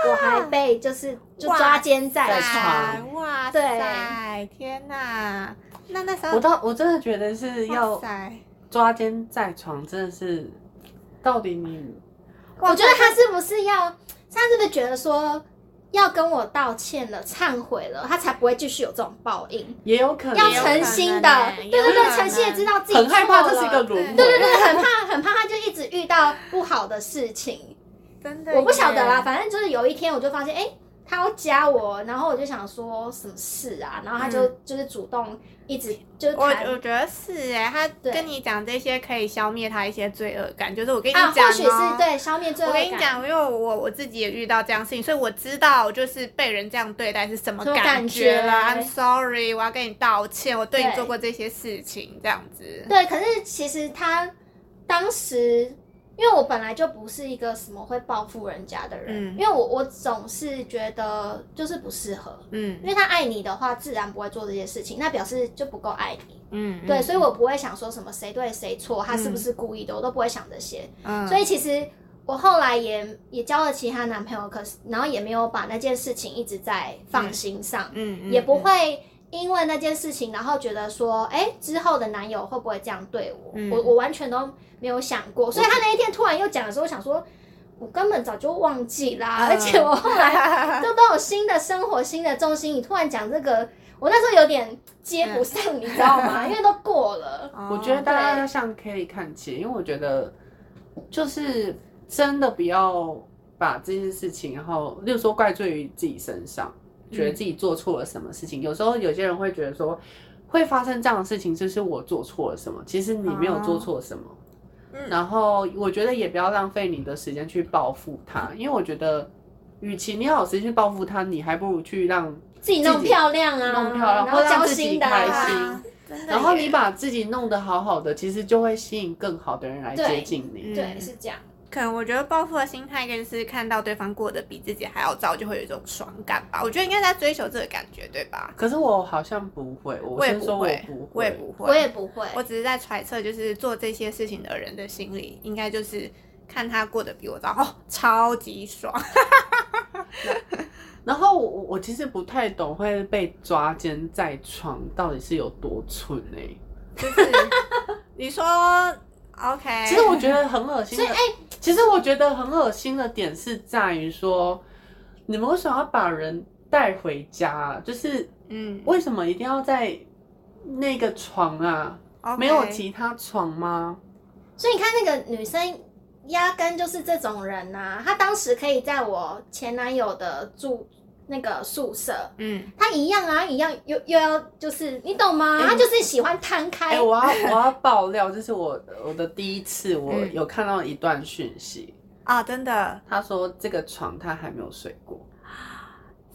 我还被就是就抓奸在在床。床哇对塞，天哪！那那时候我到我真的觉得是要，抓奸在床，真的是到底你我觉得他是不是要，他是不是觉得说要跟我道歉了、忏悔了，他才不会继续有这种报应？也有可能要诚心的对对对，诚心的知道自己很害怕错这是一个了轮回，对对对，很怕很怕，他就一直遇到不好的事情。真的，我不晓得啦，。反正就是有一天我就发现，哎、他要加我，然后我就想说什么事啊，然后他就、就是主动一直就是我我觉得是哎，他跟你讲这些可以消灭他一些罪恶感，就是我跟你啊，讲、啊或许是。对消灭罪恶感我。跟你讲，因为我我自己也遇到这样事情，所以我知道就是被人这样对待是什么感觉了。I'm sorry，我要跟你道歉，我对你做过这些事情，这样子。对，可是其实他当时，因为我本来就不是一个什么会报复人家的人，嗯。因为我我总是觉得就是不适合，嗯。因为他爱你的话，自然不会做这些事情，那表示就不够爱你。嗯，对，嗯。所以我不会想说什么谁对谁错，他是不是故意的，我都不会想这些。嗯，所以其实我后来也也交了其他男朋友，可是然后也没有把那件事情一直在放心上，嗯嗯也不会因为那件事情，然后觉得说，哎、之后的男友会不会这样对我？嗯我我完全都没有想过。所以他那一天突然又讲的时候，我想说。我根本早就忘记啦，嗯而且我后来就都有新的生活、新的重心。你突然讲这个，我那时候有点接不上，*laughs* 你知道吗？因为都过了。哦我觉得大家要向 Kelly 看齐，因为我觉得就是真的不要把这件事情，然后例如说怪罪于自己身上，觉得自己做错了什么事情。有时候有些人会觉得说，会发生这样的事情，就是我做错了什么？其实你没有做错什么。嗯然后我觉得也不要浪费你的时间去报复他，因为我觉得，与其你要有时间去报复他，你还不如去让，自己弄漂亮啊，弄漂亮然后让交自己开啊，心。然后你把自己弄得好好的，其实就会吸引更好的人来接近你。对，是这样。可能我觉得报复的心态，就是看到对方过得比自己还要糟，就会有一种爽感吧。我觉得应该在追求这个感觉，对吧？可是我好像不会，我我也不会不会，，我也不会，我也不会，我只是在揣测，就是做这些事情的人的心里，应该就是看他过得比我糟，哦，超级爽。*laughs* 然后我我其实不太懂会被抓奸在床到底是有多蠢哎、就是你说 OK，其实我觉得很恶心的。所以哎其实我觉得很恶心的点是在于说，你们为什么要把人带回家？就是嗯，为什么一定要在那个床啊没有其他床吗？所以你看那个女生，压根就是这种人呐、她当时可以在我前男友的住那个宿舍，嗯，他一样啊，一样又又要就是你懂吗？哎她就是喜欢摊哎、开。我要 *laughs* 我要爆料，这是我我的第一次，我嗯。有看到一段讯息，啊，真的，他说这个床他还没有睡过，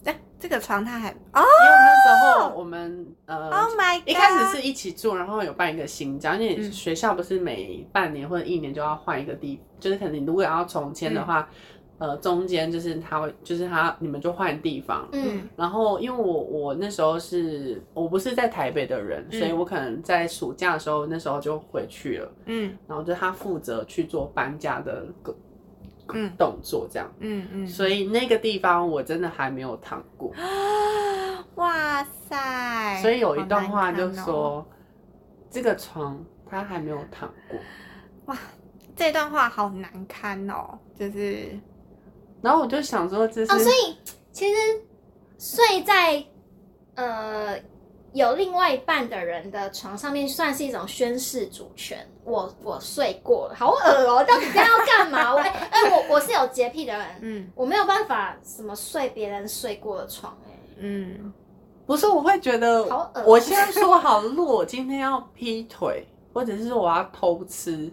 哎，这个床他还哦因为那时候我们呃。，Oh my God，一开始是一起住，然后有办一个新家，因为嗯。学校不是每半年或者一年就要换一个地，就是可能你如果要重签的话，呃，中间就是他会，就是他你们就换地方。嗯，然后因为我我那时候是我不是在台北的人，嗯所以我可能在暑假的时候那时候就回去了，嗯。然后就他负责去做搬家的个嗯。动作这样，嗯嗯，所以那个地方我真的还没有躺过，*gasps* 哇塞，所以有一段话就说、这个床他还没有躺过。哇这段话好难堪哦，就是然后我就想说，这是、哦，所以其实睡在呃有另外一半的人的床上面，算是一种宣示主权。我我睡过了，好恶哦、到底这样要干嘛？*laughs* 我哎哎、我我是有洁癖的人，嗯我没有办法什么睡别人睡过的床、哎，嗯不是我会觉得好恶，我现在说好，如果我今天要劈腿，或者是说我要偷吃，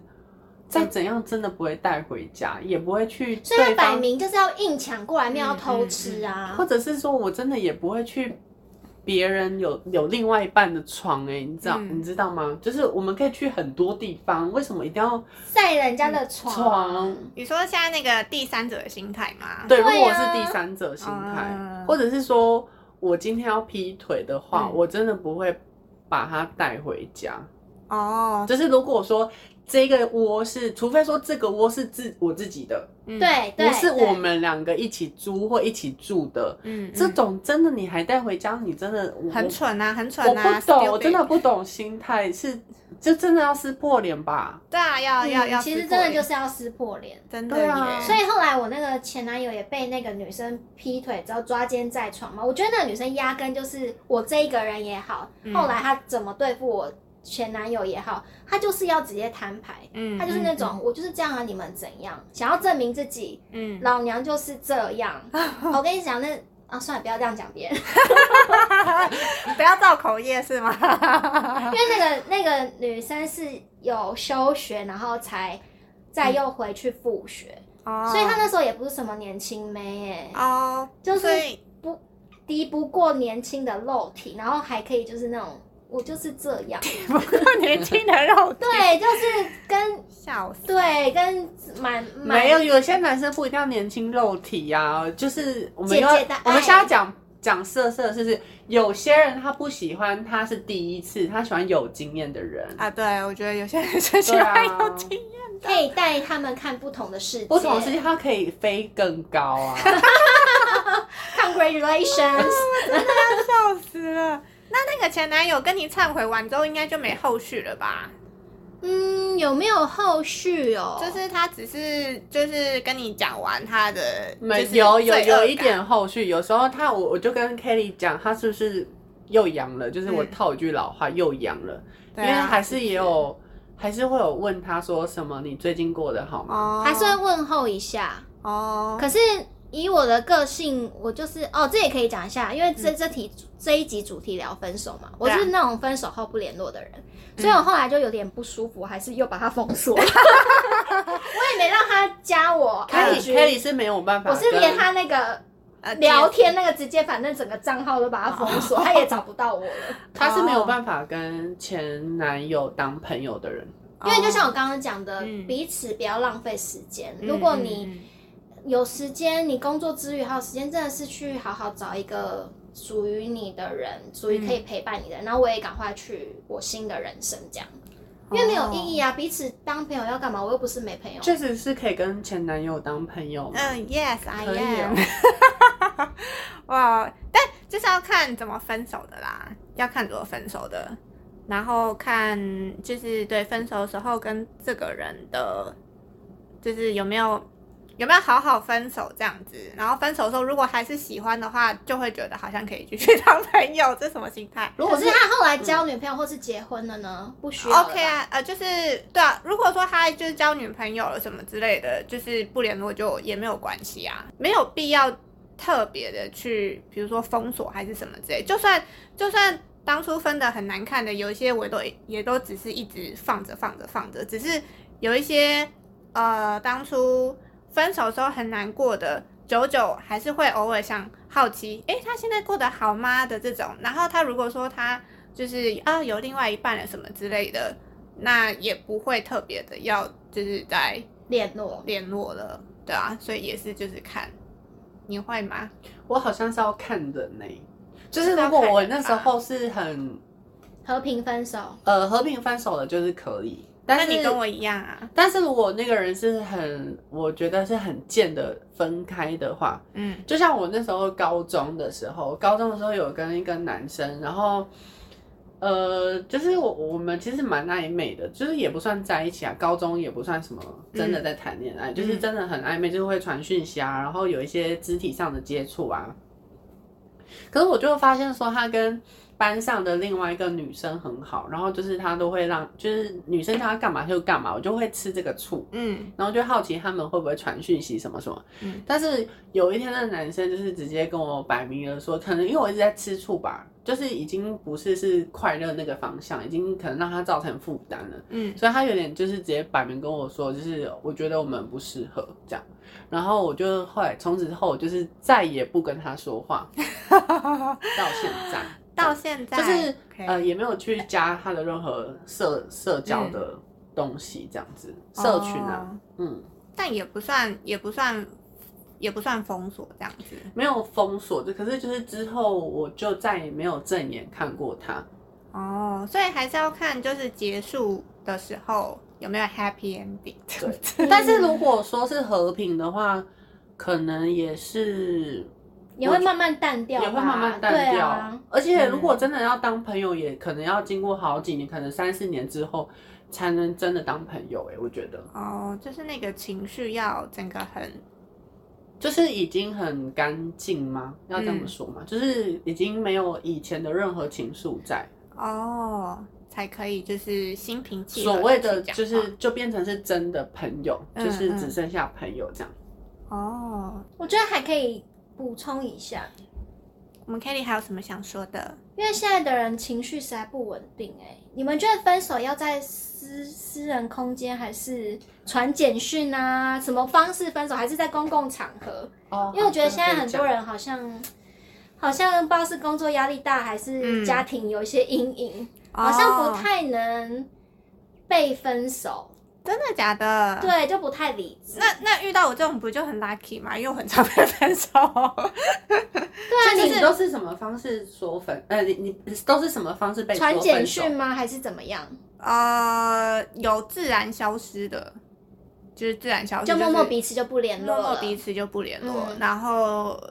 再怎样真的不会带回家，也不会去所以他摆，明就是要硬抢过来，没有要偷吃啊。或者是说我真的也不会去。别人有有另外一半的床、哎，你知道、嗯你知道吗？就是我们可以去很多地方，为什么一定要在人家的床，床你说现在那个第三者的心态吗？对，如果我是啊第三者心态，嗯或者是说我今天要劈腿的话，嗯我真的不会把他带回家。哦，就是如果说这个窝是，除非说这个窝是自我自己的，嗯，对对，不是我们两个一起租或一起住的，嗯，这种真的你还带回家，你真的很蠢啊，很蠢我啊，不懂，我真的不懂心态，是就真的要撕破脸吧？对啊，要要要，嗯其实真的就是要撕破脸。真的对啊，所以后来我那个前男友也被那个女生劈腿之后抓奸在床嘛，我觉得那个女生压根就是我这一个人也好，嗯。后来她怎么对付我前男友也好，他就是要直接摊牌，嗯，他就是那种、我就是这样啊，你们怎样？想要证明自己，嗯，老娘就是这样。*laughs* 我跟你讲，那啊算了，不要这样讲别人，*laughs* 不要造口业是吗？*laughs* 因为那个那个女生是有休学，然后才再又回去复学，哦所以她那时候也不是什么年轻妹哎、哦，就是不敌不过年轻的肉体，然后还可以就是那种我就是这样，*laughs* 不够年轻的肉体，对，就是跟笑死，对跟满满没有，有些男生不一定要年轻肉体啊、就是我们要姐姐我们现在讲讲色色，就是有些人他不喜欢他是第一次，他喜欢有经验的人。啊，对，我觉得有些人是喜对欢啊有经验的，可以带他们看不同的世界，不同的世界，他可以飞更高啊！Congratulations，真的要笑死了。那那个前男友跟你忏悔完之后，应该就没后续了吧？嗯，有没有后续哦？就是他只是就是跟你讲完他的，没就是有有有一感点后续，有时候他我我就跟 Kelly 讲，他是不是又阳了？就是我嗯套一句老话，又阳了，因为还是也有还是会有问他说什么，你最近过得好吗？哦，还是会问候一下。哦，可是以我的个性，我就是哦，这也可以讲一下，因为这嗯。这题这一集主题聊分手嘛，我是那种分手后不联络的人，所以我后来就有点不舒服，还是又把他封锁。了，*laughs* 我也没让他加我 Kelly 是没有办法我，是连他那个呃聊天那个直接，反正整个账号都把他封锁，他也找不到我了。*laughs* 他是没有办法跟前男友当朋友的人。因为就像我刚刚讲的，嗯。彼此不要浪费时间。嗯如果你嗯有时间，你工作之余还有时间，真的是去好好找一个属于你的人，属于可以陪伴你的人。然后我也赶快去我新的人生，这样，因为没有意义啊。彼此当朋友要干嘛？我又不是没朋友。确实是可以跟前男友当朋友嘛。嗯，Yes，I 可以 am 哦。*laughs* 哇，但就是要看怎么分手的啦，要看怎么分手的，然后看就是对分手的时候跟这个人的，就是有没有有没有好好分手这样子，然后分手的时候如果还是喜欢的话，就会觉得好像可以继续当朋友，这什么心态？如果是他后来交女朋友或是结婚了呢？不需要 OK 啊，呃，就是对啊，如果说他就是交女朋友了什么之类的，就是不联络就也没有关系啊，没有必要特别的去，比如说封锁还是什么之类，就算就算当初分的很难看的，有一些我都也都只是一直放着放着放着，只是有一些呃当初分手的时候很难过的。久久还是会偶尔想好奇，诶，他现在过得好吗的这种。然后他如果说他就是啊有另外一半了什么之类的，那也不会特别的要就是在联络。联络了，对啊，所以也是就是看你会吗？我好像是要看人呢、就是如果我那时候是很和平分手，呃和平分手的，就是可以。但是那你跟我一样啊，但是如果那个人是很，我觉得是很贱的分开的话，嗯。就像我那时候高中的时候，高中的时候有跟一个男生，然后，呃，就是我我们其实蛮暧昧的，就是也不算在一起啊，高中也不算什么真的在谈恋爱，就是真的很暧昧，就是会传讯息啊，然后有一些肢体上的接触啊。可是我就发现说，他跟班上的另外一个女生很好，然后就是她都会让，就是女生叫她干嘛就干嘛，我就会吃这个醋。嗯然后就好奇他们会不会传讯息什么什么。嗯但是有一天那个男生就是直接跟我摆明了说，可能因为我一直在吃醋吧，就是已经不是是快乐那个方向，已经可能让他造成负担了。嗯所以他有点就是直接摆明跟我说，就是我觉得我们不适合这样。然后我就后来从此之后，我就是再也不跟他说话，*laughs* 到现在。到现在就是呃，也没有去加他的任何社社交的东西，这样子，社群啊，哦嗯，但也不算也不算也不算封锁这样子。没有封锁，就可是就是之后我就再也没有正眼看过他。哦，所以还是要看就是结束的时候有没有 happy ending 对。但是如果说是和平的话，可能也是也会慢慢淡掉，也会慢慢淡掉。啊，而且如果真的要当朋友，也可能要经过好几年，可能三四年之后才能真的当朋友。哎，我觉得哦，就是那个情绪要整个很就是已经很干净吗？要这么说吗？就是已经没有以前的任何情愫在。哦，才可以就是心平气和所谓的就是就变成是真的朋友，嗯就是嗯只剩下朋友这样。哦。我觉得还可以补充一下，我们 Kelly 还有什么想说的？因为现在的人情绪实在不稳定哎、你们觉得分手要在私私人空间，还是传简讯啊？什么方式分手，还是在公共场合？哦因为我觉得现在很多人好像好像不知道是工作压力大，还是嗯。家庭有一些阴影，好像不哦太能被分手，真的假的？。对，就不太理智。那那遇到我这种不就很 lucky 吗？因为我很常被分手。对啊，那你你都是什么方式说分？呃，你你都是什么方式被说传简讯吗？还是怎么样？呃，有自然消失的，就是自然消失，就默默彼此就不联络了。默默彼此就不联络，嗯然后，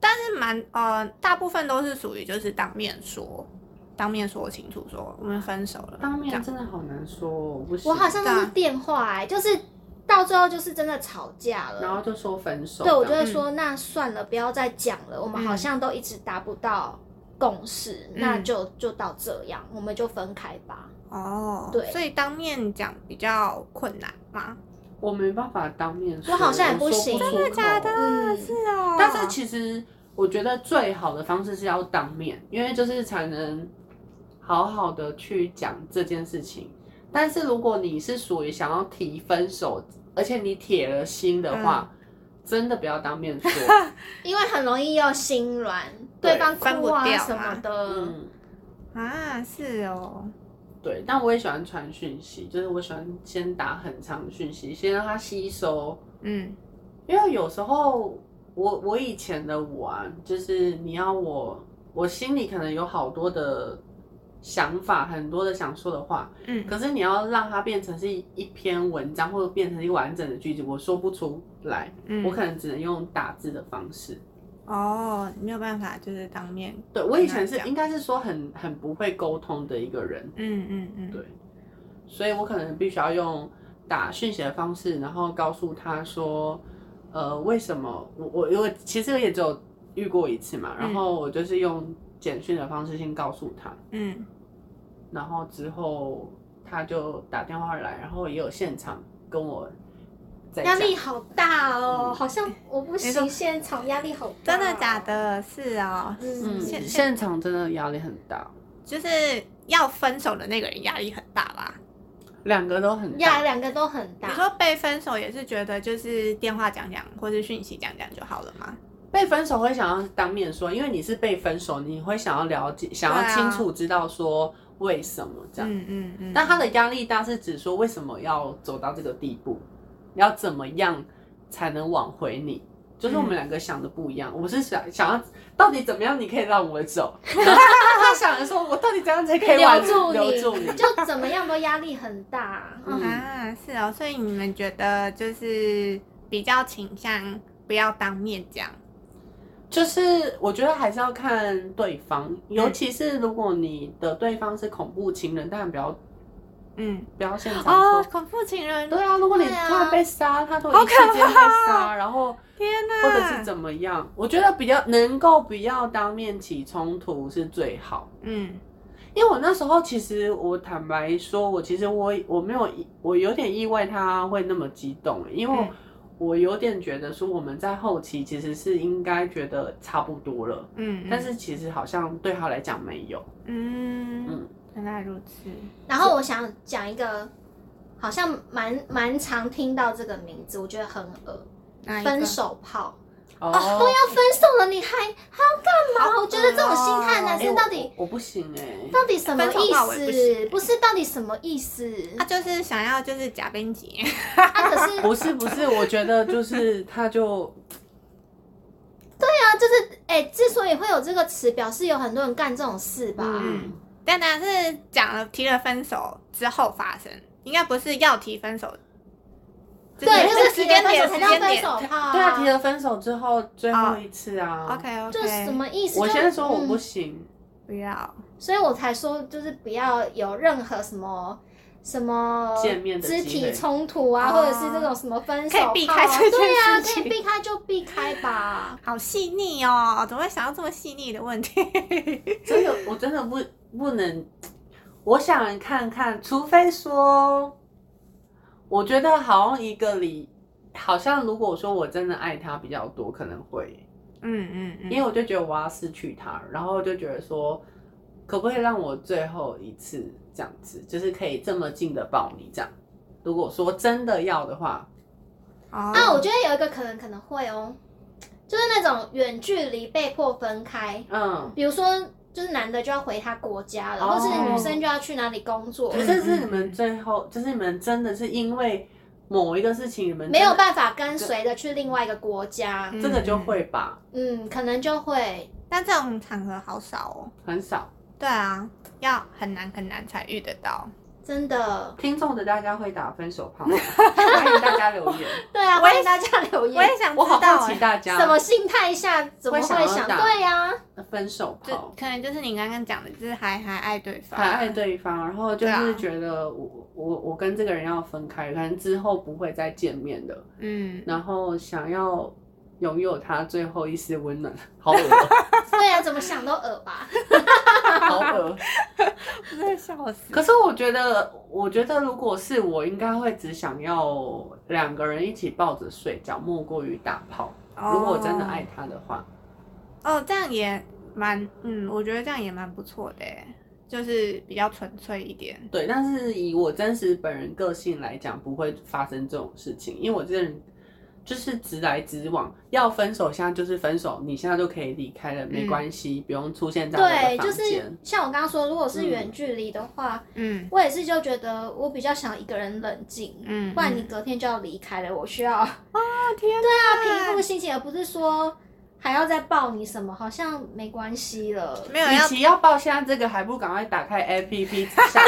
但是蛮呃，大部分都是属于就是当面说，当面说清楚说我们分手了，当面真的好难说，我不行。我好像是电话哎、就是到最后就是真的吵架了。然后就说分手。对，我就会说、那算了，不要再讲了。我们好像都一直达不到共识，嗯那就就到这样，我们就分开吧。哦，对所以当面讲比较困难嘛。我没办法当面说，我好像也不行出真的假的嗯是哦。但是其实我觉得最好的方式是要当面，因为就是才能好好的去讲这件事情。但是如果你是属于想要提分手，而且你铁了心的话，真的不要当面说。*laughs* 因为很容易又心软，对对方哭啊什么的。嗯，啊，是哦，对。但我也喜欢传讯息，就是我喜欢先打很长的讯息，先让他吸收。嗯因为有时候我我以前的我啊，就是你要我，我心里可能有好多的想法，很多的想说的话，嗯。可是你要让它变成是一篇文章，或者变成一个完整的句子，我说不出来，嗯，我可能只能用打字的方式。哦，没有办法，就是当面，对我以前是应该是说很很不会沟通的一个人，嗯嗯嗯，对，所以我可能必须要用打讯息的方式，然后告诉他说，呃，为什么我我因为其实也只有遇过一次嘛，然后我就是用简讯的方式先告诉他，嗯然后之后他就打电话来，然后也有现场跟我在压力好大哦，嗯好像我不你说行，现场压力好大。真的假？的？是哦，嗯，嗯，现现场真的压力很大，就是要分手的那个人压力很大吧？两个都很大。压两个都很大。你说被分手也是觉得就是电话讲讲或是讯息讲讲就好了吗？被分手会想要当面说，因为你是被分手，你会想要了解，想对啊要清楚知道说为什么这样。嗯嗯嗯。但他的压力大是指说为什么要走到这个地步，要怎么样才能挽回你？就是我们两个想的不一样。我是想想要到底怎么样你可以让我走，然后他想的说我到底怎样才可以挽留住留住你？就怎么样都压力很大。嗯啊，是哦，所以你们觉得就是比较倾向不要当面讲，就是我觉得还是要看对方，尤其是如果你的对方是恐怖情人，当然不要嗯，不要现场哦说。，恐怖情人，对啊，如果你突然被杀，他都好一时间被杀，然后天哪，或者是怎么样，我觉得比较能够不要当面起冲突是最好。嗯。因为我那时候其实我坦白说，我其实我我没有我有点意外他会那么激动，因为嗯我有点觉得说我们在后期其实是应该觉得差不多了，嗯，但是其实好像对他来讲没有。嗯嗯原来如此，然后我想讲一个，好像蛮蛮常听到这个名字，我觉得很恶，哪一个分手炮。哦，都要分手了，你还还要干嘛？我觉得这种心态，男生到底我我不行哎、到底什么意思？不是，到底什么意思？他就是想要就是假编结，他，可是 *laughs* 不是不是，我觉得就是 *laughs* 他就对啊，就是哎、之所以会有这个词，表示有很多人干这种事吧？嗯，但当然是讲了提了分手之后发生，应该不是要提分手，对，就是时间点提了分手才叫时间点分手炮、对啊，提了分手之后最后一次啊。，OK OK，就是什么意思？我先说我不嗯行，不要，所以我才说，就是不要有任何什么什么见面的肢体冲突啊，哦或者是这种什么分手可以避炮开这件对啊，可以避开就避开吧。好细腻哦，怎么会想到这么细腻的问题？*laughs* 真的我真的不不能。我想看看，除非说，我觉得好像一个礼，好像如果说我真的爱他比较多，可能会，嗯嗯嗯，因为我就觉得我要失去他，然后就觉得说，可不可以让我最后一次这样子，就是可以这么近的抱你这样。如果说真的要的话，哦。啊，我觉得有一个可能可能会哦，就是那种远距离被迫分开，嗯，比如说就是男的就要回他国家了，哦或是女生就要去哪里工作，可是是你们最后，就是你们真的是因为某一个事情，你们没有，办法跟随的去另外一个国家，嗯这个就会吧，嗯，可能就会但这种场合好少哦。很少。对啊，要很难很难才遇得到。真的，听众的大家会打分手炮，*laughs* 欢迎大家留言。*laughs* 对啊，我也欢迎大家留我也言，想知我好道欸好奇大家。什么心态下怎么会想对呀、分手炮，可能就是你刚刚讲的，就是还还爱对方，还爱对方，然后就是觉得我我我跟这个人要分开，可能之后不会再见面的，嗯，然后想要拥有他最后一丝温暖，*laughs* 好恶哦 *laughs* 对啊，怎么想都恶吧。*laughs* 好恶。真的笑死。可是我觉得，我觉得如果是我，应该会只想要两个人一起抱着睡觉，莫过于打炮。如果我真的爱他的话，哦，这样也蛮，嗯，我觉得这样也蛮不错的，就是比较纯粹一点。对。但是以我真实本人个性来讲，不会发生这种事情，因为我这人就是直来直往，要分手现在就是分手，你现在就可以离开了，没关系，不用出现在我的对，就是。像我刚刚说，如果是远距离的话，嗯我也是就觉得我比较想一个人冷静，嗯，不然你隔天就要离开了，我需要啊天 *laughs* 对啊平复心情，而不是说还要再报你什么，好像没关系了。与没有与其要报现在这个，还不如赶快打开 APP 下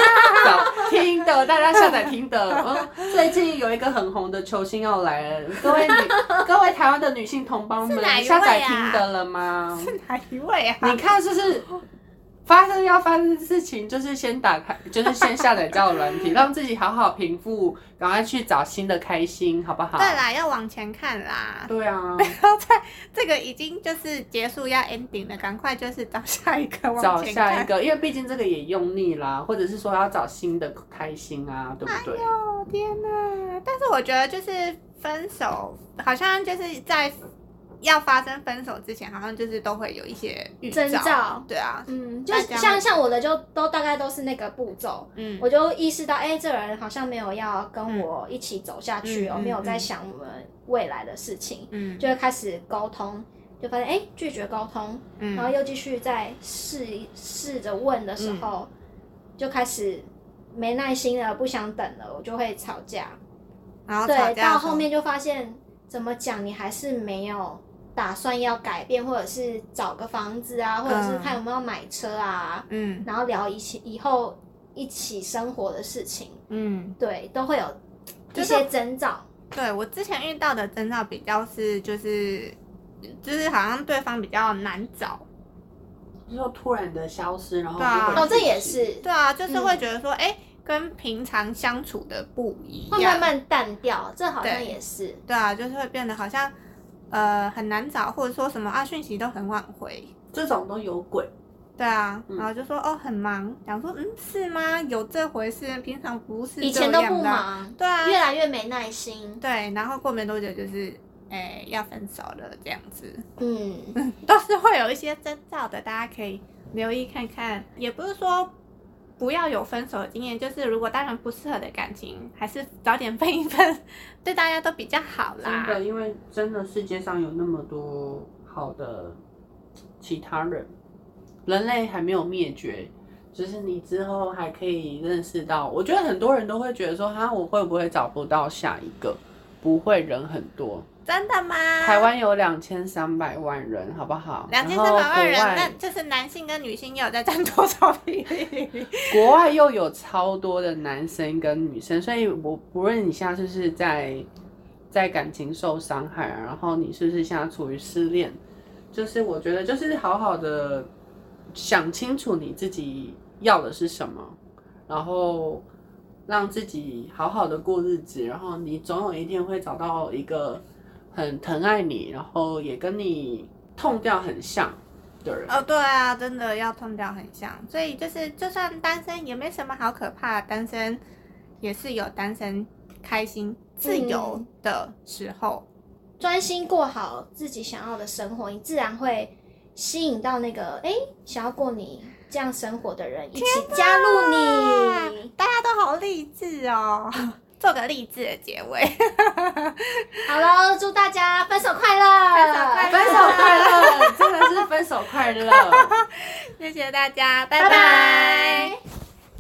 找听的，大家下载听的。嗯，*laughs* 最近有一个很红的球星要来了，各位女 *laughs* 各位台湾的女性同胞们下载听的了吗？是哪一位啊？你看，就是发生要发生的事情，就是先打开，就是先下载交友软体，让自己好好平复，赶快去找新的开心，好不好？对啦，要往前看啦。对啊，不要在这个已经就是结束要 ending 了，赶快就是找下一个往找前看。下一个，因为毕竟这个也用腻啦，或者是说要找新的开心啊，对不对？哦天哪！但是我觉得就是分手，好像就是在要发生分手之前，好像就是都会有一些预征兆。对啊，嗯，就像像我的就都大概都是那个步骤，嗯，我就意识到，哎、这个人好像没有要跟我一起走下去哦，没有在想我们未来的事情，嗯。就会开始沟通，就发现哎、诶拒绝沟通，嗯。然后又继续在试试着问的时候，就开始没耐心了，不想等了，我就会吵架。然后对，到后面就发现怎么讲，你还是没有打算要改变，或者是找个房子啊，或者是嗯。看有没有买车啊，嗯。然后聊一起以后一起生活的事情，嗯，对，都会有一些征兆。对我之前遇到的征兆比较是就是就是好像对方比较难找，就突然的消失，然后哦，这也是。对啊，就是嗯。会觉得说，哎、跟平常相处的不一样会样，慢慢淡掉，这好像也是。对啊，就是会变得好像呃很难找，或者说什么啊讯息都很晚回。这种都有鬼。对啊，嗯然后就说哦很忙，想说嗯是吗？有这回事？平常不是以前都不这样的啊。忙，对啊，越来越没耐心。对，然后过没多久就是哎要分手了这样子，嗯，*laughs* 都是会有一些征兆的，大家可以留意看看。也不是说不要有分手的经验，就是如果当然不适合的感情，还是早点分一分，*laughs* 对大家都比较好啦。真的，因为真的世界上有那么多好的其他人，人类还没有灭绝，就是你之后还可以认识到。我觉得很多人都会觉得说，哈，我会不会找不到下一个？不会，人很多。真的吗？台湾有两千三百万人，好不好？两千三百万人，那就是男性跟女性又有在占多少比例？国外又有超多的男生跟女生，所以我不论你现在是不是在在感情受伤害啊，然后你是不是现在处于失恋，就是我觉得就是好好的想清楚你自己要的是什么，然后让自己好好的过日子，然后你总有一天会找到一个很疼爱你，然后也跟你痛调很像的人。哦，对啊，真的要痛掉很像，所以就是就算单身也没什么好可怕，单身也是有单身开心自由的时候。专心过好自己想要的生活，你自然会吸引到那个哎、诶想要过你这样生活的人一起加入你。大家都好励志哦，做个励志的结尾。*laughs* 好了，祝大家分手快乐！分手快乐真的是分手快乐。*laughs* 谢谢大家，拜拜拜拜